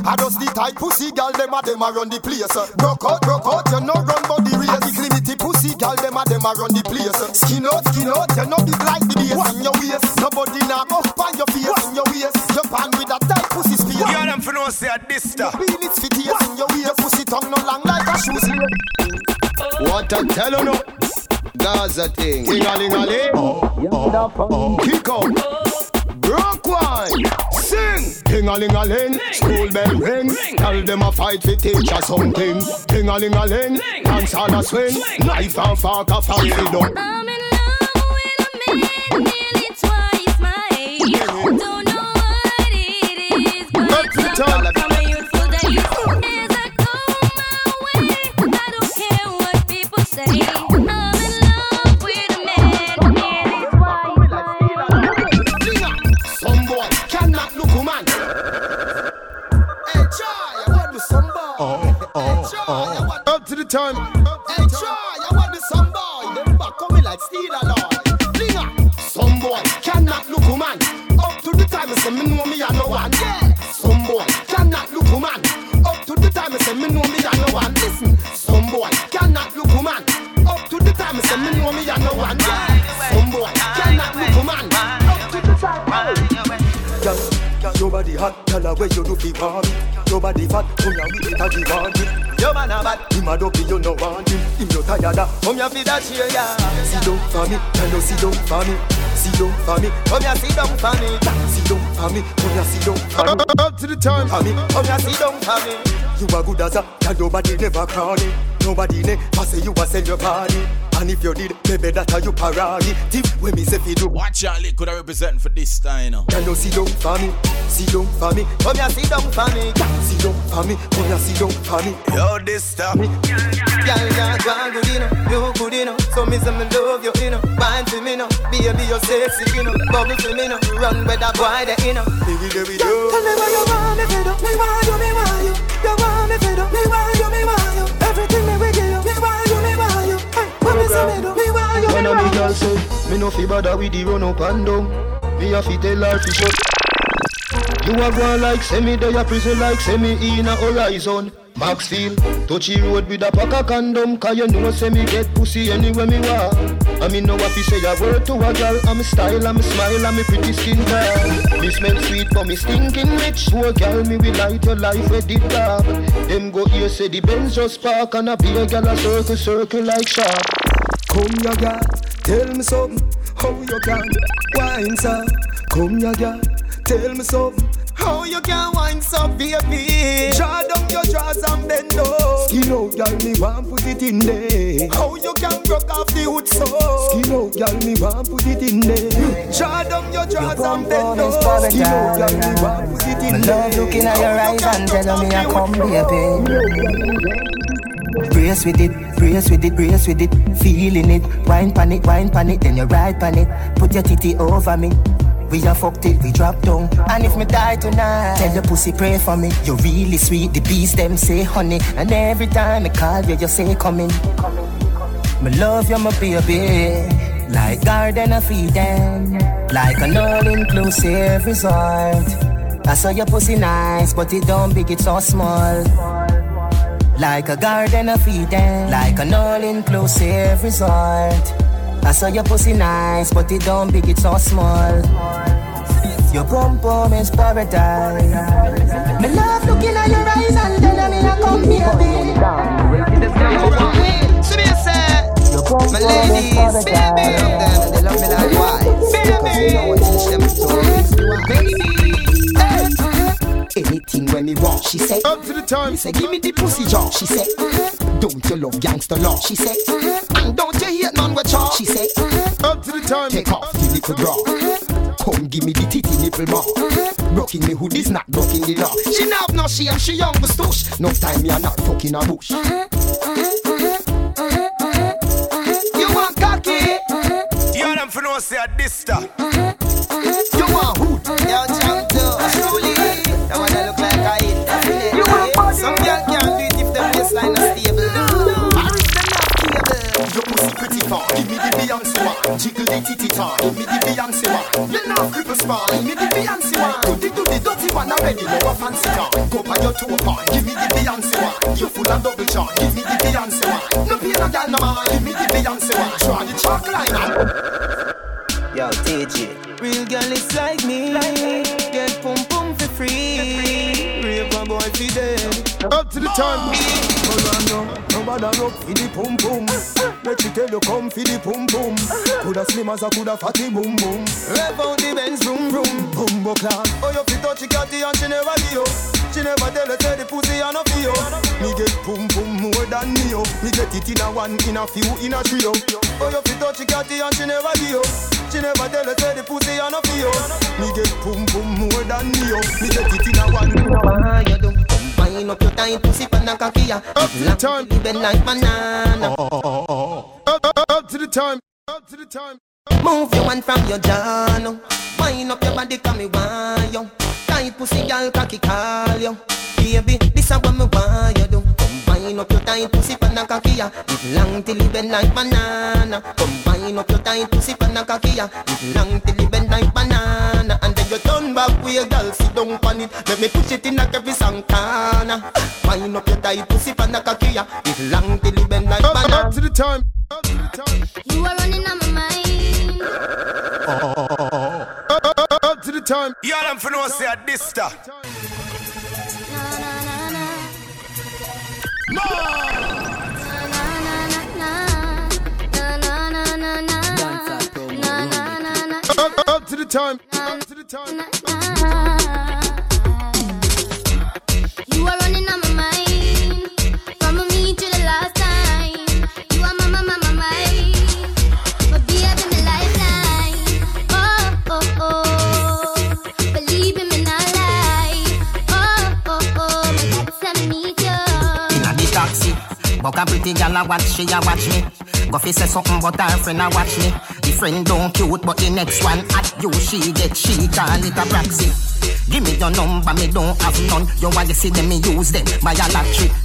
Boy, I just the tight pussy gal, them a them a run the place. Broke out, broke out, you no run body race. The climity pussy gal, them a them a run the place. Skin out, skin out, you no big like the base. On your waist, nobody knock up on your face. On your waist, you pan with a tight pussy space. You them for no say a Dysta. Feel it fit here in your waist. Your pussy tongue no long like a shoe. What I tell you no. Gaza thing. Ting-a-ling-a-ling. Kick out. Broke wine. Sing. Ting-a-ling-a-ling. School bell ring. Tell them a fight for teacher something. Ting-a-ling-a-ling. Dance on a swing. Knife and fork a fancy dog. I'm time. Hey, try, I want to some boy. Them back coming like steel alloy. Flinger. Some boy cannot look woman. Up to the time, I say me know me I no one. Yeah. Some boy cannot look woman. Up to the time, I say me know me I no one. Listen. Some boy your body hot, girl, where you do fi want me? Your body fat, come here with it a demand it. Your man a bad. Him a dopey, you no want him. Him no tired of. Come here for that cheer, yeah. Sit down for me, girl, you sit down for me. Sit down for me, Come here, sit down for me. sit down for me. Come here, sit down for me. Up to the time for me. Come here, sit down for me. You a good as a, girl, nobody never cranny. Nobody ne, pass you a sell your body. And if you did, maybe that are you. Tip when me say fi do. Watch out, could I represent for this time, know. Girl, you sit down for me, sit down for me. Come here, sit down for me. Sit down for me, come here, sit down for me. Yo, this stuff. Girl, you're good, know. You good, know. So me say me love you, you know. For me, know. Baby, you're sexy, you know. Bubble for me, know. Run with that boy, that, you know. Baby, there we Tell me why you want me, fed up. Me want you, me want you. You want me, fed up. Me want you, me want you. A want me you. girl say, me no fi bother with the run up and down. Me a fi tell her fi shut. You a go like me dey a prison like me in a horizon. Maxfield, touchy road with a pack of condom Cause you know say me get pussy anywhere me walk I me know what fi say a word to a girl I'm style, I'm smile, I'm a pretty skin girl Me smell sweet but me stinking rich a girl me will light your life with the dark Them go here say the Benz just park And a be a girl a circle, circle like shark Come ya girl, tell me something. How you can wine so? Come ya girl, tell me something. How you can wine so, baby? Draw down your drawers and bend low. Skin out, girl, me want put it in there. How you can broke off the hood so? Skin out, girl, me want put it in there. Draw down your drawers Your and bend bum bum is. Skin out, girl, me want put it in My there. love looking at your eyes and telling me I come baby Brace with it, brace with it, brace with it. Feeling it, wine pan it, wine pan it Then you ride pan it, put your titty over me. We a fuck till we drop down. And if me die tonight Tell the pussy pray for me. You really sweet, the bees them say honey. And every time I call you, you say coming Me love you, my baby. Like garden of Eden Like an all-inclusive resort. I saw your pussy nice, but it don't big, it's so small Like a garden of Eden Like an all-inclusive resort. I saw your pussy nice, but it don't big, it's so small. Your pum pum is paradise. Me love looking at your eyes and then me a come baby See me say, my ladies, baby, they love me like why? Baby, teach them stories, baby. Anything when me walk, she say Up to the uh-huh. time. Me say give me the pussy jaw, she say uh-huh. Don't you love gangster law, she say uh-huh. And don't you hate none with chalk, she say Up to the time. Take off the little bra Come give me the titty nipple bar. Rocking me hood is not rocking the law. She not have no shame, she young but stush. No time me a not fucking a bush. Uh-huh. Uh-huh. You want cocky? You them for no say a Dysta. You pussy. Give me the Beyonce one. Jiggle the titty tar. Give me the Beyonce one. You know cripple spawn. Give me the Beyonce one. Do the do the dirty one already. No a fancy car. Go by your toe part. Give me the Beyonce one. You full of double charm. Give me the Beyonce one. No pain no girl no man. Give me the Beyonce one. Try the chalk line. Yo, TJ. Real girl is like me. Get pum pum for free. Rape a boy fi dead. Up to the time. Morano, nobody rock for the pum pum. Let me tell you, come for the pum pum. Coulda slim as a coulda fatty boom boom. Rev out the Benz vroom vroom. Bumbo clock. Oh, you fi touch catty and she never give you. She never tell you say the pussy a no you. Me get pum pum more than me oh. Me get it in a one, in a few, in a trio. Oh. oh, you fi touch catty and she never give you. She never tell you say the pussy a no you. Me get pum pum more than me oh. Me get it in a one. Why you do? Wind up your tight pussy pan a cocky. Up to the time. Bend like banana. Oh, oh, oh, up, up, up to the time. Up to the time. Move your hand from your now. Wind up your body, come me you. Tight pussy, girl, cocky call you. Baby, this is what me want you do. Come wind up your tight pussy, pan a cocky ya. It long till you bend like banana. Come wind up your tight pussy, pan a cocky ya. It long till you bend like banana. And then you turn back with your girl, sit down on it. Let me push it in like every Santana. Wind up your tight pussy, pan a cocky ya. It long till you bend like Up, banana. up to the time. Up to the time. You are running on my mind. Up, up, up, up to the time. You them for no say a Dysta. Na na na na. Na na na na na. Na na na na. Up, up, up to the time. Up to the time. You are running on my mind. But a pretty gal a watch she a watch me. Fi say something but her friend a watch me. The friend don't cute but the next one at you she get she call it a proxy. Give me your number, me don't have none. You want to see them, me use them. Buy a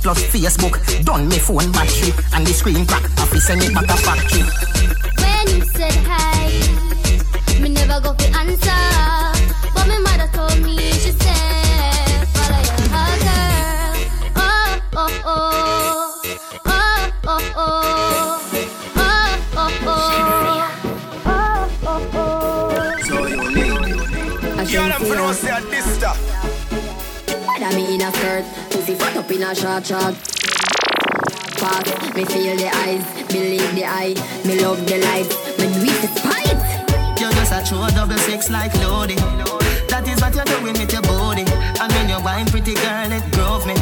plus Facebook, done me phone battery and the screen crack. I fi send it back a factory. When you said hi, me never go for answer. But my mother told me, You them for no say a Dysta. That me in a skirt, pussy fat up in a short short. Fast, me feel the eyes, believe the eye, me love the light, me do it despite. You're just a true double six like Lodi. That is what you're doing with your body. I mean, you're wine pretty girl, it drove me.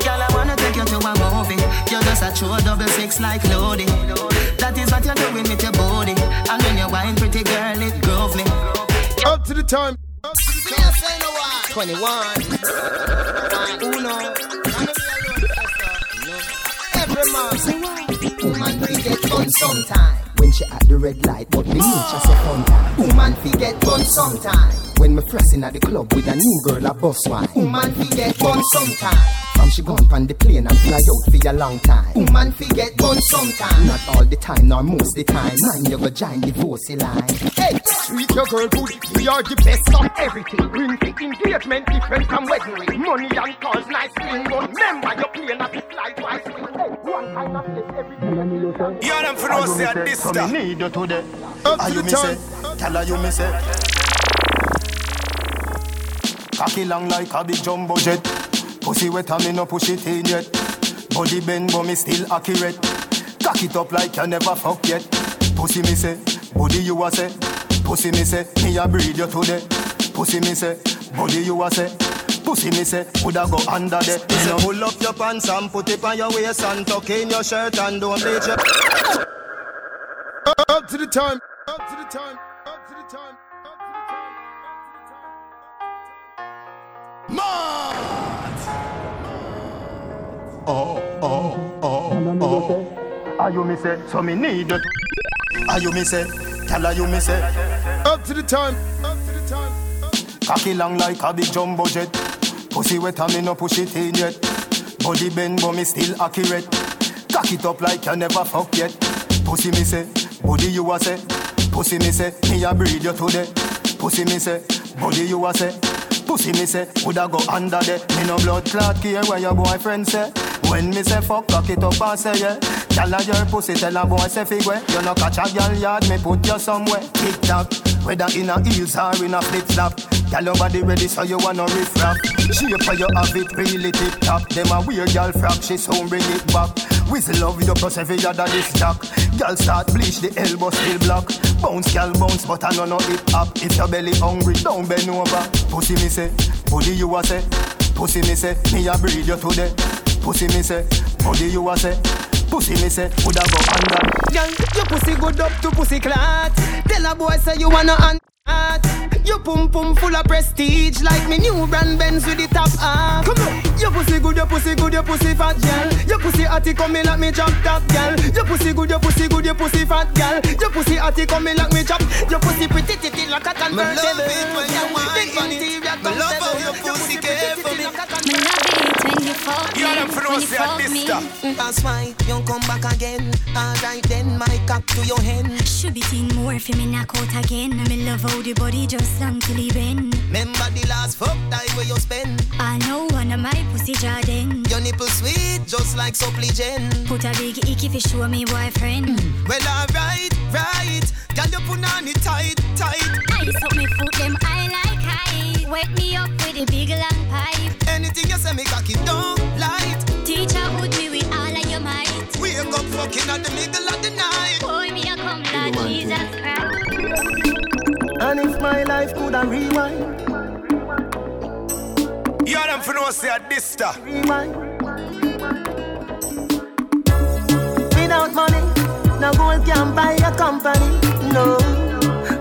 Girl, I wanna take you to a movie. You're just a true double six like Lodi. That is what you're doing with your body. I mean, you're wine pretty girl, it drove me. Up to the time. Can't say no one. 21. Uno. Every man. Woman we get done sometime. When she at the red light, but me nature say fun time. Woman fi get done sometime. When me frosting at the club with a new girl a bus wine. Woman fi get done sometime. From she gone on the plane and fly out for a long time. Woman fi get done sometime. Not all the time, nor most the time. Man, you go join the voicey line. Hey, Treat your girl good, we are the best of everything. Ring the engagement different from wedding ring. Money and cars, nice thing. But remember, you're playing a bit like twice. Oh, hey, one kind of place every day. You them for no say a Dysta. need you today. Up Are to you the me time. say? Tell her you me say. Cocky long like a big jumbo jet. Pussy wet and me no push it in yet. Body bend but me still accurate. Cock it up like you never fuck yet. Pussy me say, body you a say. Pussy me say, me a breed you today. Pussy me say, body you a say. Pussy me say, woulda go under there. Me say, pull up your pants and put it on your waist and tuck in your shirt and don't bleach your. Up to the time. Up to the time. Up to the time. Up to the time. Up to the time. Mad. Oh, oh, oh, oh. Are you me say? So me need. Are you me say? Tell her you me say. Up to the time. Up to the time. Cocky long like a big jumbo jet. Pussy wet and me no push it in yet. Body bend but me still accurate. Cock it up like you never fuck yet. Pussy me say, body you a say. Pussy me say, me a breed you today. Pussy me say, body you a say. Pussy me say, woulda go under there. Me no blood clot care where your boyfriend say. When me say fuck, cock it up and say yeah. Tell her your pussy, tell a boy say figure. You no catch a girl yard, me put you somewhere. Tick tock, whether in a heels or in a flip flop. Girl, your body ready, so you wanna riff rap. Shape for you have it really tip top. Them a weird girl frack, she soon bring it back. Whistle love you plus every other this jack. Girl start bleach, the elbow still block. Bounce, girl bounce, but I know no hip hop. If your belly hungry, don't bend over. Pussy me say, body you a say. Pussy me say, me a breed you today. Pussy me say, body you a say. Pussy me say, woulda go under. Girl, your pussy good up to pussy clot. Tell a boy say you wanna un. Your pum pum full of prestige like me new brand Benz with the top off. Come on, your pussy good, your pussy good, your pussy fat girl. Your pussy hotty come me like me drop top girl. Your pussy good, your pussy good, your pussy fat girl. Your pussy hotty come me like me drop. Your pussy pretty titty like a convertible. Me love it when you whine it. Me love how your pussy care for me. Me love it when you fuck me. You them for when know you say this stuff. That's why you come back again. Alright then, my cock to your hand. Should be teen more for me knock out again. Me love how the body just he bend. Remember the last fuck time where you spend. I know one of my pussy Jordan. Your nipple sweet, just like supplicant. Put a big icky fi show me boyfriend. Mm. Well, alright, right. Girl, you put on it tight, tight. Ice up me foot them I like high. Wet me up with a big long pipe. Anything you say, me cocky don't light. Teacher put me with all of your might. Wake up fucking at the middle of the night. And if my life could have rewind, You them for know say Dysta. rewind. Without money, no gold can buy a company. No,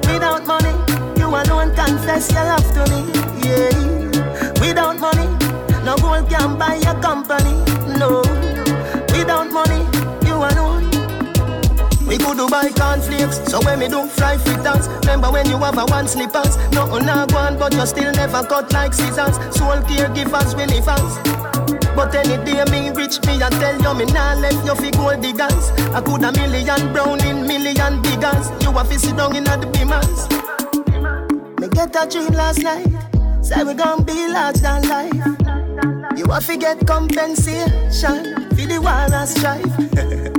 without money, you alone confess your love to me. Yeah, without money, no gold can buy a company. No, without money. We could do buy cornflakes, so when me do fry fritters Remember when you have a one slippers? Nothing a go on, but you still never cut like scissors. Soul caregivers, we live But any day me rich, me I tell you me nah left you fi gold diggers. I could a million brown in million biggers You a fi sit down in the beamers. Me get a dream last night Say we gon' be large than life. You a fi get compensation For the war and strife <laughs>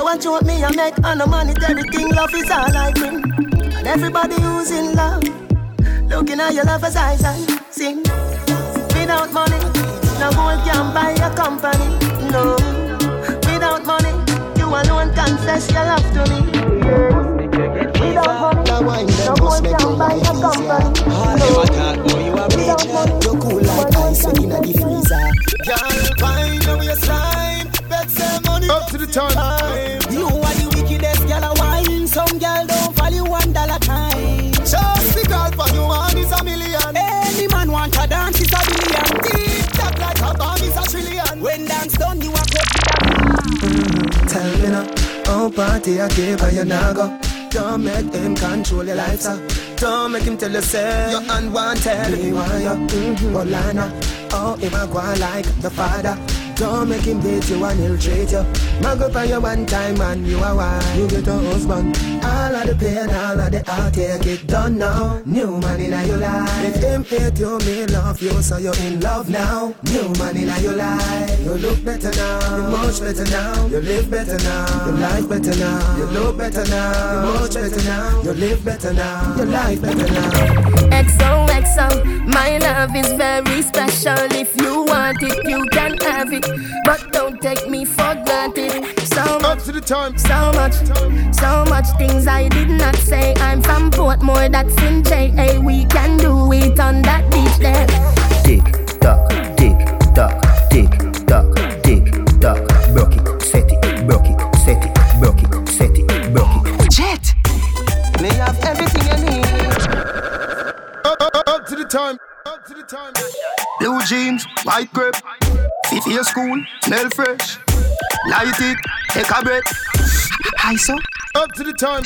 You want you me I make on no monetary thing Love is all I bring. And everybody who's in love Looking at your lover's eyes and sing. Without money No gold can buy a company No. Without money You alone confess your love to me. Without money No gold can buy a company No. Without money the time. You are the wickedest girl a wine. Some girl don't value one dollar time. Just the girl for you one is a million. Any man want a dance is a billion. Deep tap like a bomb is a trillion. When dance done, you a cut Tell me now, how party I keep and you nah go. Don't make him control your life, sir. Don't make him tell you say you're unwanted. Me want you, mm-hmm. but Lana, oh him a go like the father. Don't make him beat you and he'll treat you. Mag up on you one time and you are why you get a husband. All of the pain, all of the heartache, it done now. New man in your life. If him hate you, me love you, so you're in love now. New man in your life. You look better now, you much better now. You live better now, your life better now. You look better now, you much better now. You live better now, your life better now. XOXO, my love is very special. If you want it, you can have it. But don't take me for granted. So much, to the time. so much, so much things I did not say. I'm from Portmore, that's in JA. We can do it on that beach there. Tick tock, tick tock, tick tock, tick tock. Time. Up to the time. Blue jeans, white grape. Fit your school, smell fresh. Light it, take a breath. Hi, so. Up to the time.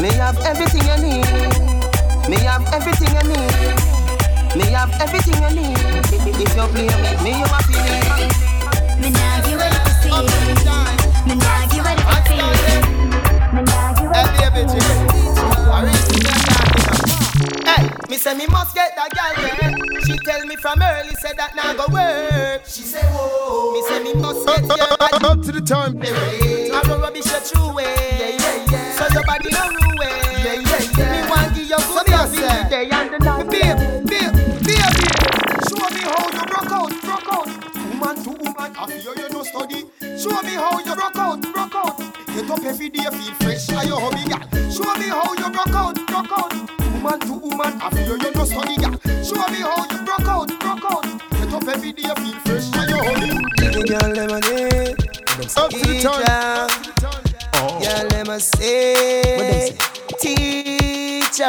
Me have everything you need. Me have everything you need. Me have everything you need. If you play with me, you happy. Me nah give a pussy. Me nah give a pussy. Me nah give Hey, me say me must get that girl there. She tell me from early, say that now go work. She say whoa. Me say me must get your body. Up to the time. I don't rubbish your true way. Yeah, yeah, yeah. So your body no ruin. Yeah, yeah, yeah. Me want give you good loving the day and the night. Babe, babe, baby. Show me how you broke out, broke out. Woman to woman, I feel you no study. Show me how you broke out, broke out. Get up every day, feel fresh, are your hobby, girl. Show me how you broke out, broke out. Woman to woman, I feel you no study, girl. Show me how you broke out, broke out. Get up every day, feel fresh, are your hobby. Give me your lemonade. Up to the time. Oh. Yeah, let me say, teacher.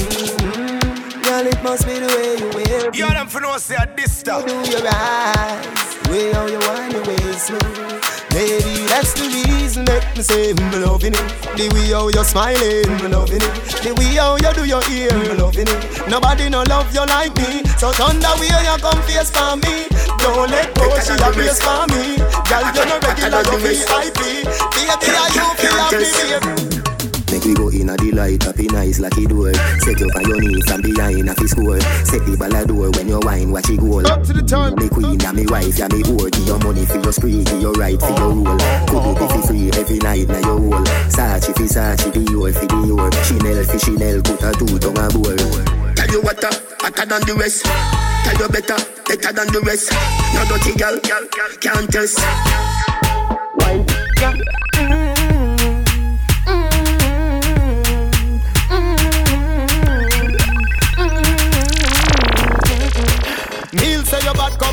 Mm-hmm. Girl, it must be the way you wear. You them for no say at this stuff. Do your eyes, way how you wind your waist smooth. Maybe that's the reason make me say I'm loving it. The way how you smiling, I'm loving it. The way how you do your ear, I'm loving it. Nobody no love you like me, so turn the way you come face for me. Don't let go, she a race for me. Girl, you no regular, you VIP. Baby, are you feel happy, baby? Make we go in a delight, happy nice lucky door. Set you on your knees from behind a fi score. Set the ball a door when you wine, watch it goal. Up to the time. Me queen, ya me wife, ya me whore. Give your money for your spree, give your right for your rule. Could it be fi free every night na your hole? Sachi fi Sachi, Dior fi Dior. Chanel fi Chanel, put a two tongue a bowl. Tell you what, uh, hotter than the rest. Tell you better, better than the rest. No dirty girl, can't test. Wine, yeah.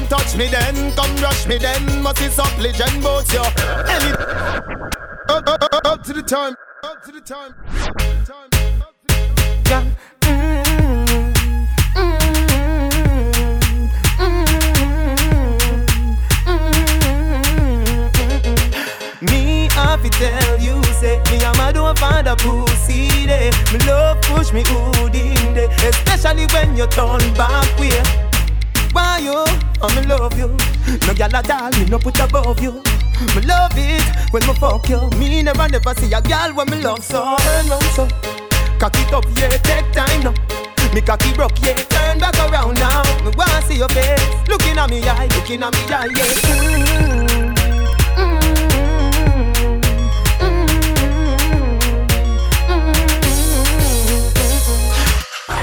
Touch me then, come rush me then. Must be some legend boats yo. Any Up, up, up, up to the time. Up to the time. Me have to tell you, say me I'm a mad over the pussy day. Me love push me hood in day, especially when you turn back way. Why you? Me love you. No gyal at all, me no put above you. Me love it when me fuck you. Me never never see a gyal when me love so. Turn round so, cock it up, yeah, take time now. Me cocky broke, yeah, turn back around now. Me wanna see your face, looking at me eye, looking at me eye, yeah. Mm.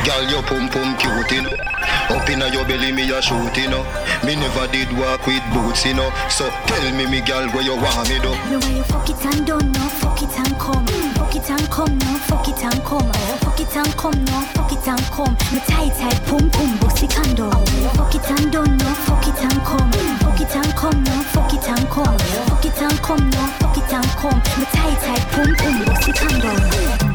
Girl, your pum pum cute. Up inna your belly, me a shoot, you know. Me never did walk with boots, you know. So tell me, me girl, where you want me, though. The way you fuck it and don't know, fuck it and come. Fuck it and come, no, fuck it and come. Fuck it and come, no, fuck it and come. Me tight tight, pum pum, bossy candle. Fuck it and don't know, fuck it and come. Fuck it and come, no, fuck it and come. Fuck it and come, no, fuck it and come. Me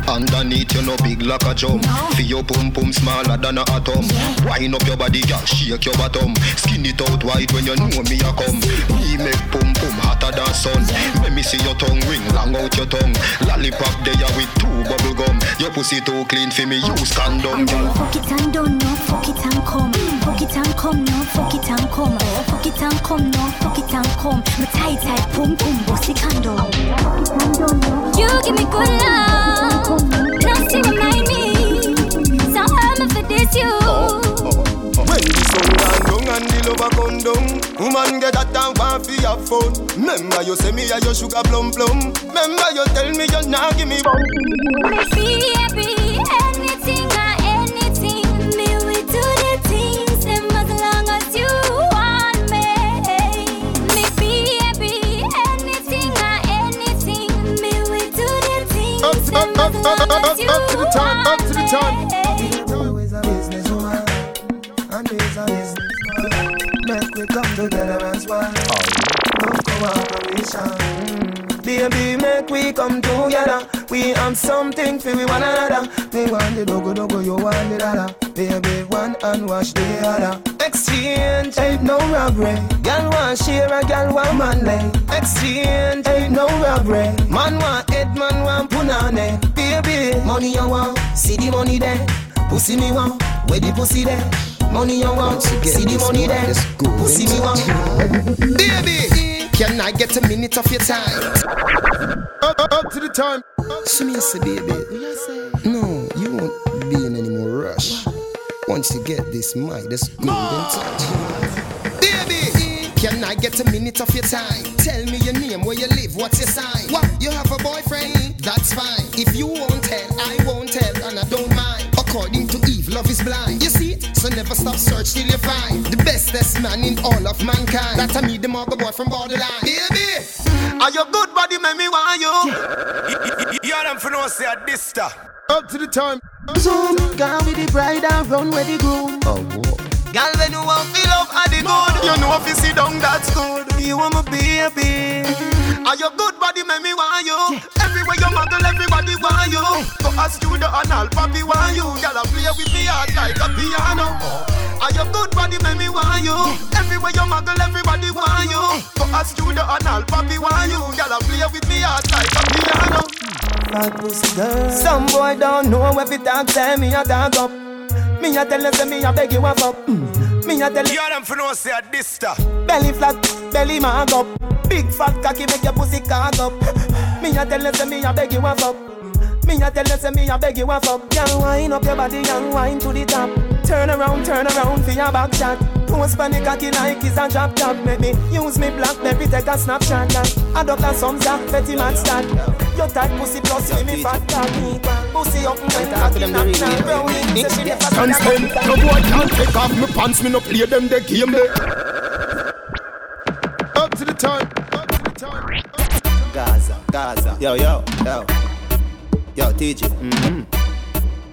Underneath you no big like a jump. Feel your pum pum smaller than a atom. Wind up your body, girl, shake your bottom. Skin it out wide when you know me a come. Me make pum pum hotter than sun. Let me see your tongue ring, long out your tongue. Lollipop there with two bubble gum. Your pussy too clean for me, use condom, girl. Fuck it and don't know, fuck it and come. Fuck it and come, no, fuck it and come. Fuck it and come, no, fuck it and come. Me tight tight, pum pum, bossy candle. Fuck it and don't. You give me good love, to remind me. So I'm for this you. When the sun gone down and the lover come down Woman get that want fi have fun Remember you say me a your sugar plum plum Remember you tell me you nah give me bum Be happy, anything or anything. Up, to the time, up to the time. Always a businesswoman a businessman Make we come together as one Love cooperation Baby, make we come together We have something for we one another Me want the dogo dogo, you want the dada Baby, one and wash the other Exchange ain't no robbery. Girl want share a girl want man lay. Exchange ain't no robbery. Man want head, man want punane. Baby, money you want, see the money there. Pussy me want, where the pussy there. Money you want, see the money there. Pussy me want, baby. Can I get a minute of your time? Up, up, to the time. Say, baby. No, you won't be in any more rush. Once you get this mic, this golden touch. Baby, can I get a minute of your time? Tell me your name, where you live, what's your sign? What? You have a boyfriend? That's fine. If you won't tell, I won't tell, and I don't mind. According to Eve, love is blind. You see? So never stop search till you find the bestest man in all of mankind. That I meet the mother boy from borderline. Baby, are your good body make me want you? You them for no say a Dysta. Up to the time. Zoom, girl with the bride and run with the groom. Oh, whoa. Girl, when you want feel love are the good You know if you sit down, that's good You want my baby Are your good body make me want you Everywhere you model, everybody want you Go ask you the and all papi want you Girl, I play with me heart like a piano Are your good body make me want you Everywhere you model, everybody want you Go ask you the and all papi want you Girl, I play with me heart like a piano Fat pussy girl. Some boy don't know every time say me a dog up. Me a tell you say me a beg you a fuck. Mm. Me a tell you. You them for no say a Dysta. Belly flat, belly mag up. Big fat cocky make your pussy cog up. Me a tell you say me a beg you a fuck. Me a tell you say me a beg you a fuck. Girl, wind up your body and wind to the top. Turn around, turn around for your back shot. Post the cocky like it's a drop top. Make me use me blackberry take a snapshot. And adopt a some Zach petty man stat. Your tight pussy plus me me fat cocky. Pussy up when cocky knock knock. Brownie say she never Can't stand. No boy can't take off me pants. Me no play them the game to the time. Up to the time. Gaza, Gaza. Yo, yo, yo. Yo, TJ. Mm-hmm.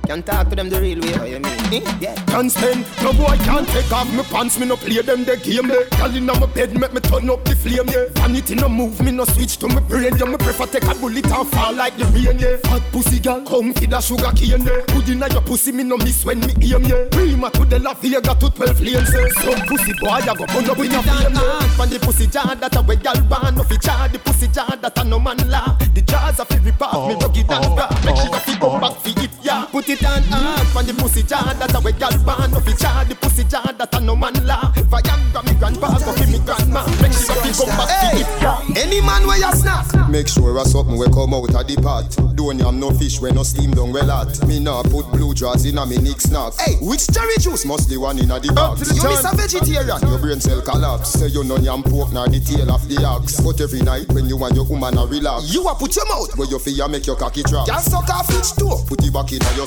Can talk to them the real way. How you mean? Eh? Yeah. Can't stand. No boy can't take off me pants. Me no play them the game there. Girl inna my bed make me turn up the flame yeah. Vanity no move me no switch to me brain yeah. Me prefer take a bullet and fall like the rain yeah. Fat pussy girl come feed a sugar cane yeah. Put inna your pussy me no miss when me aim yeah. Prima to the La Vega to 12 lanes yeah. Some pussy boy I go burn up in your flame yeah. From the pussy jar that a way gal born off the jar The pussy jar that a no man laugh The jars a fi rip off me rugged and raw Make she a fi come back fi it yeah Put it on hard from the pussy jar that a way gal born off the jar The pussy jar that a no man laugh Viagra me grandpa go fi me grandma Make a fi come back fi it Any man where you snack Make sure a something we come out of the pot. Don't yam no fish when no steam down well hot. Me nah put blue jaws in a me nick snack. Hey, which cherry juice? Must the one in a the box. You miss a vegetarian Your brain cell collapse. Say you no yam pork nor the tail of the ox. But every night when you and your woman a relax. You a put your mouth Where you feel make your cocky drop. Can suck off each toe Put it back in your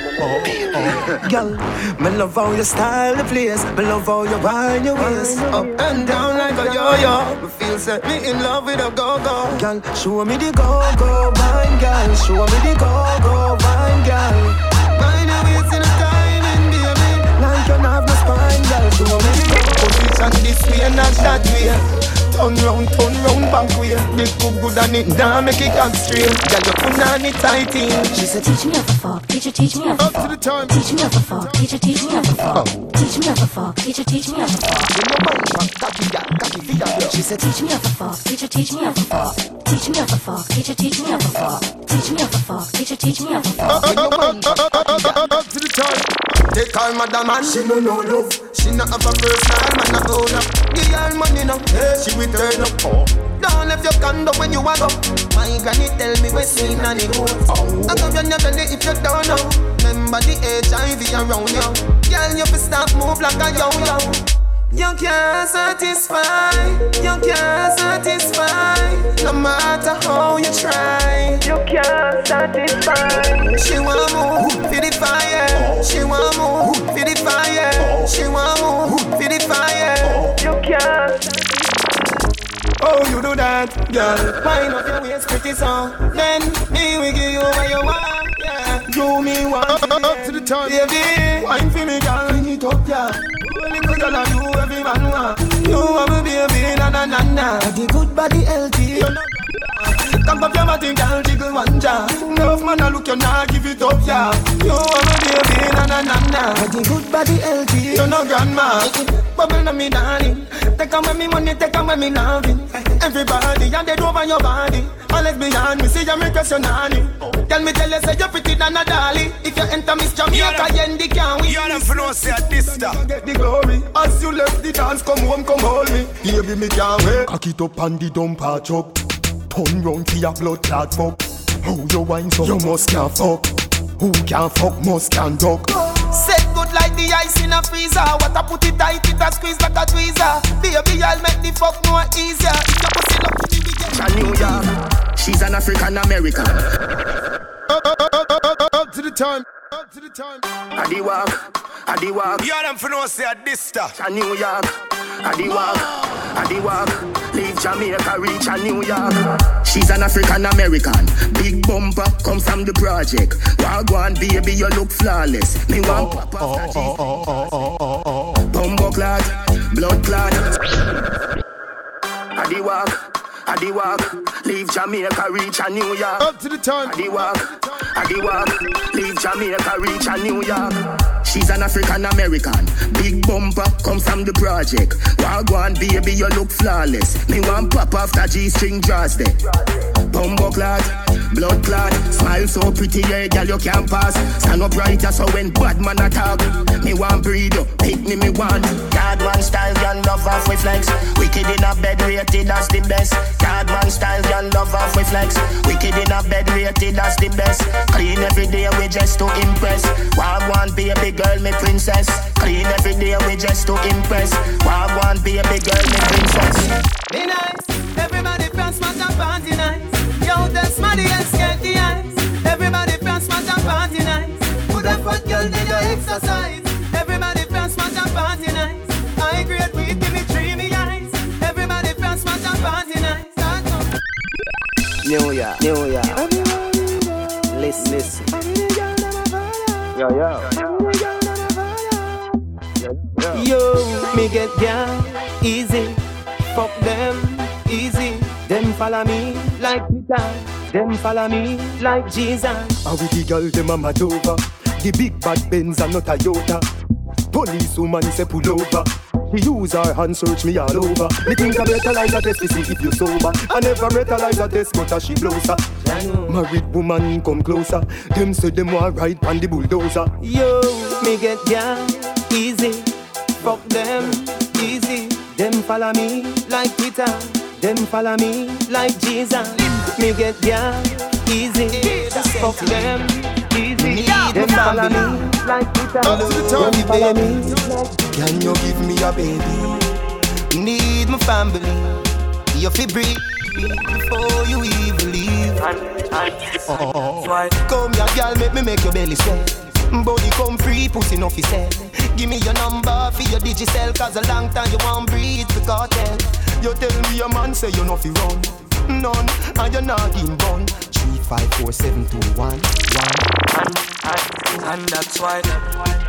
Oh, oh, girl, me love how you style the place. Me love how you wind your waist up and down like a yo-yo. Me feel set me in love with a go-go. Girl, show me the go-go wine, girl. Show me the go-go wine, girl. Mind your waist in a timing, baby. Like you have no spine, girl. Show me the go position this way not that way. Turn round, turn round, back way. This good, good and it down, make it cock straight. Girl, you put on it tight in. She said, teach me how to fuck, teacher, teach me how to Up to the time. Teach me how to fuck, teacher, teach me how to fuck. Teach me how to fuck, teacher, teach me how to fuck. She said, teach me how to fuck, teacher, teach me how to fuck. Teach me how to fuck, teacher, teach me how to fuck. Teach me how to fuck, teacher, teach me how to fuck. Up to the time. Take all madam and she no know love She not have a personal man a own up Give her money now, she will turn up Don't left your condo when you a go. My granny tell me we seen and it goes I come your belly if you don't know. Remember the HIV around you. Girl you stop move like a yo-yo. You can't satisfy, you can't satisfy. No matter how you try. You can't satisfy. She want move for the fire. She want move for the fire. She want move for the fire. You can't Oh you do that, girl? Wind up your waist pretty so. Then me will give you what you want, yeah. You me want up, up, up to the time, baby. Wine for me, girl. It up, yeah. Little girl, I do every man want. You are my baby, na na na na. The good body healthy, you know. Come up your body, girl, jiggle one jaw. Man, I look you now, give it up, yeah. You are my baby, na na na na. The good body healthy, you know grandma. Bubble na me darling. Take away me money, take away me loving. Everybody, and they over your body. All let's be me see you make us your nanny. Tell me, tell you, say you're pretty than a dolly. If you enter Miss Jamaica, you the can win. You them for no say this stuff. Get the glory. As you left the dance, come home, come hold me. Baby, me can't wait. Cock it up and the dump patch up. Turn round for your blood clot fuck. How you wine so you must can't fuck. Who can fuck must can duck. Set good like the ice in a freezer. What I put it tight, it a squeeze like a tweezer. Baby, I'll make the fuck more easier. If your pussy look to me, we get New York, she's an African American. Up, to the time. Up to the time. I the walk, I the walk. You them for no say this stuff. From New York, I the walk, I the walk. Leave Jamaica, reach a New York. She's an African American. Big bumper, come from the project. Wagwan, baby, you look flawless. Me want oh, pop off oh, that oh, Bumbo clad, blood clad. I the walk, I the walk. Leave Jamaica, reach a New York. Up to the time. I the walk, I the walk. Leave Jamaica, reach a New York. She's an African American. Big bumper, come from the project. Wagwan, baby, you look flawless. Me want pop the G-string jaws there. Bumbo clad, blood clad. Smile so pretty, yeah, girl, you can't pass. Stand up right, so when bad man attack. Me want breed pick me, me want. Yard man style, girl, love off with flex. Wicked in a bed, rated as the best. Yard man style, girl, love off with flex. Wicked in a bed, rated as the best. Clean every day, we just to impress. Wagwan, baby girl, me princess. Clean every day, we just to impress. Wagwan, baby girl, me princess. Be nice, everybody from smash and party nice. Yo, that's money and scared the eyes. Everybody from smash and party nice. Put a fat girl in your exercise. Everybody from smash and party nice. I great weed, give me dreamy eyes. Everybody from smash and party nice. New York, New York. Listen, listen. Yo, yo. Yo, me get down easy. Fuck them easy. Them follow me like Peter. Them follow me like Jesus. How with the girl them a mad over The big bad Benz and not a Toyota Police woman say pull over She use her hand search me all over Me think I better like a test to see if you sober I never met a test but a she closer Married woman come closer Them say them want ride on the bulldozer Yo, me get down easy. Fuck them easy. Them follow me like Peter. Them follow me like Jesus. Me get down easy. Fuck them easy. Them follow me like Peter. Up to the top, Them follow me. Can you give me a baby? Need my family. You fi breathe before you even leave. Oh, oh, oh. Come here, girl, make me make your belly swell. Body come free, pussy no fi sell. Give me your number for your digicel, cause a long time you won't breathe the Kartel. You tell me your man say you no fi run. None, and you're not in bun. Three, five, four, seven, two, one, one. And that's why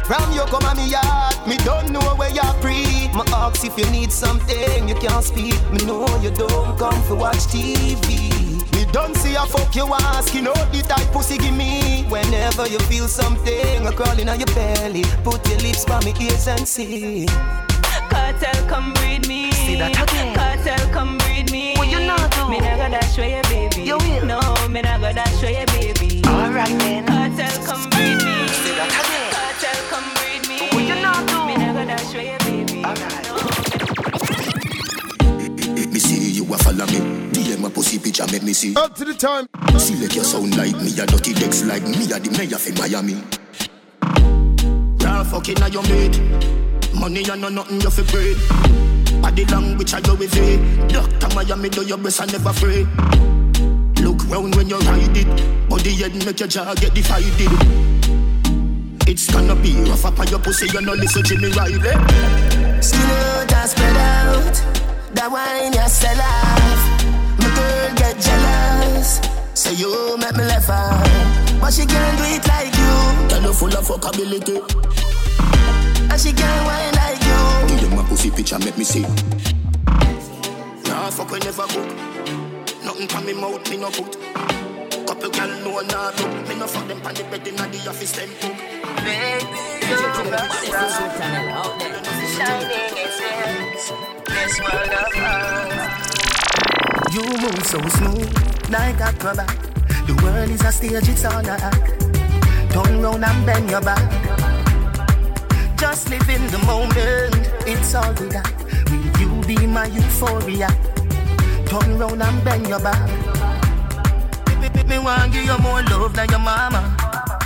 From you come on me yard, me don't know where you're free. My ask if you need something, you can't speak. Me know you don't come for watch TV. Don't see a fuck you asking out the type pussy give me. Whenever you feel something crawling on your belly, put your lips by me ears and see. Kartel, come breed me. See that again. Kartel, come breed me. What you not do? Me not gonna show you, baby. You will. No, me not gonna show you, baby. Alright then. Kartel, come breed me. A follow me. DM a pussy picture make me see. Up to the time. See like you sound like me a dirty decks like me a the mayor for Miami. Raw fucking a your mate. Money and no nothing you fi breed. Body language I go with it. Doctor Miami do your best and never free. Look round when you ride it. Body head make your jaw get divided. It's gonna be rough up on your pussy, you know listen to Jimmy Riley. Eh? Skin out and spread out. That wine you sell off. My girl get jealous. Say you make me left her. Ah. But she can't do it like you. Girl, you full of fuckability. And she can't wine like you. Give them my pussy picture, make me see. Nah, fuck we never cook. Nothing from me mouth, me no put. Couple gal know nah do. Me no fuck them pan the bed inna the office them cook. Baby, you out there. Shining essence. This world of. You move so smooth, like acrobat. The world is a stage, it's all a act. Turn round and bend your back. Just live in the moment, it's all we got. Will you be my euphoria? Turn round and bend your back. Me, me, me want give you more love than your mama.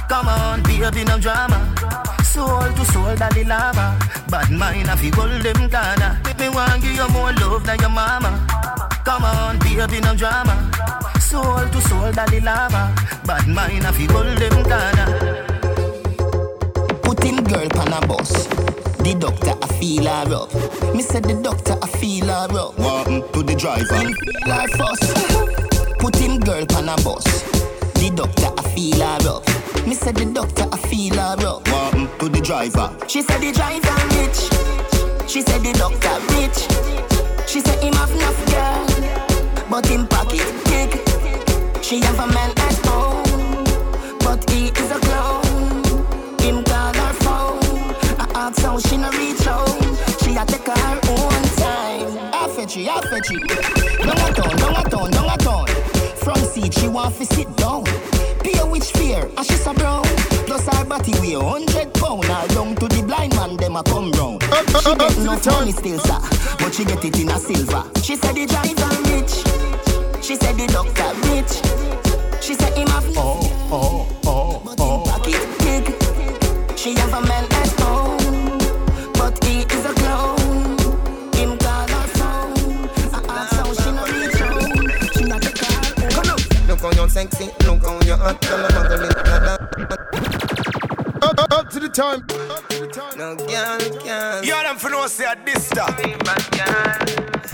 Come on, baby, no drama. Soul to soul, Dalai Lama. Bad mind, if you hold them corner. Me, me want give you more love than your mama. Come on, baby, no drama. Soul to soul, Dalai Lama. Bad mind, if you hold them corner. Put him girl pan a bus. The doctor I feel her up. Me said the doctor I feel her up. What to the driver? Him feel her fuss. Put him girl pan a bus. The doctor I feel her up. Me said the doctor I feel her up. What to the driver? She said the driver rich. She said the doctor rich. She said him have enough girl, but him pocket big. She have a man at home, but he is a clown. Him call her phone. I ask how she no reach home. She a take her own time. I fetch you, I fetch you. Down a town, down a town, down a town. Seat she want to sit down. Pay which fear, and she so brown. Plus her body weigh hundred pound. Her down to the blind man, them a come round. She get no money still, sir, but she get it in a silver. She said the driver rich. She said the doctor rich. She said him have oh oh oh oh. pocket big. She have a man sexy, look how you're hot, girl, I'm a girl Up, up, up to the time. No girl can. You them for no say at this time.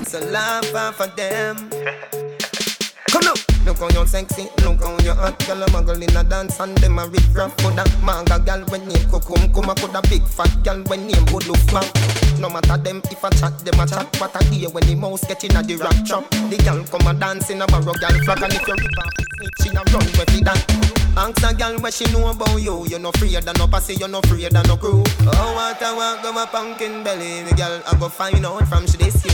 So laugh off of them. <laughs> Come now. Look how you're sexy, look your hot Girl, a girl in a dance and them a rip rap. Coulda manga girl when name Kukum Kuma Coulda big fat girl when name good look back No matter them if I chat, them a chat. What I day when the mouse get in a the rap trap The girl come a dance in a barrow girl flag And if you rip off she a run with it. That Ask a girl what she know about you You no afraid of no pussy, you no afraid of no crew. Oh, what I want, go my pumpkin belly The girl, I go find out from she this you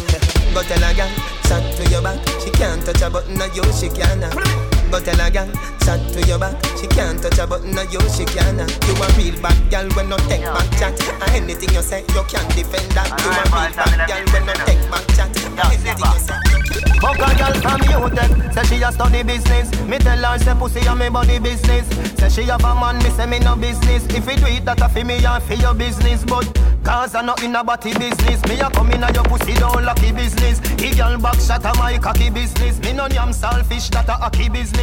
Go tell a girl, chat to your back She can't touch a button, of you she can Go tell a girl, chat to your back She can't touch a button, of you she can You a real bad girl when no take back chat And anything you say, you can't defend that You a real bad girl when no take back chat And anything you say Fuck a girl from UTech, say she a study business. Me tell her say pussy a me body business. Say she have a man, me say me no business. If you do it, that a fi me and fi your business. But cause I not in a body business. Me a come in a your pussy down lucky business. The girl back shot a my cocky business. Me no yam selfish, that a hockey business.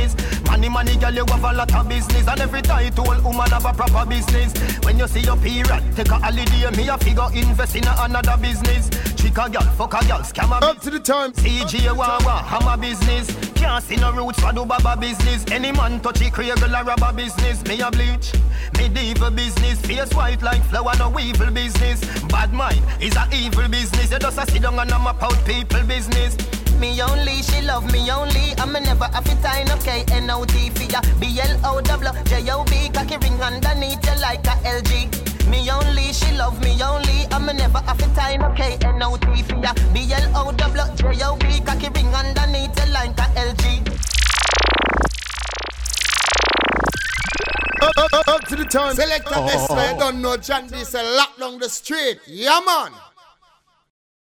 Money money girl you have a lot of business. And every title woman have a proper business. When you see your period, take a holiday. Me a figure invest in a another business. Trick a girl, fuck a girl, scam a Up to the time. CJ Wawa, hammer business. Can't see no roots for do baba business. Any man touch it, cradle a rubber business. Me a bleach, medieval business. Face white like flower, no evil business. Bad mind is a evil business. You just a sit down and a map out people business. Me only, she love me only. I'm never have it time, okay? N-O-T for ya. B-L-O-W, J-O-B, cocky ring underneath you like a LG. Me only, she love me only. I'm never have it time, okay? N-O-T for ya. B-L-O-W, J-O-B, cocky ring underneath you like a LG. Up, up, up, up to the time. Select a Oh, this oh, way, oh. don't know John this a lock down the street. Yeah man.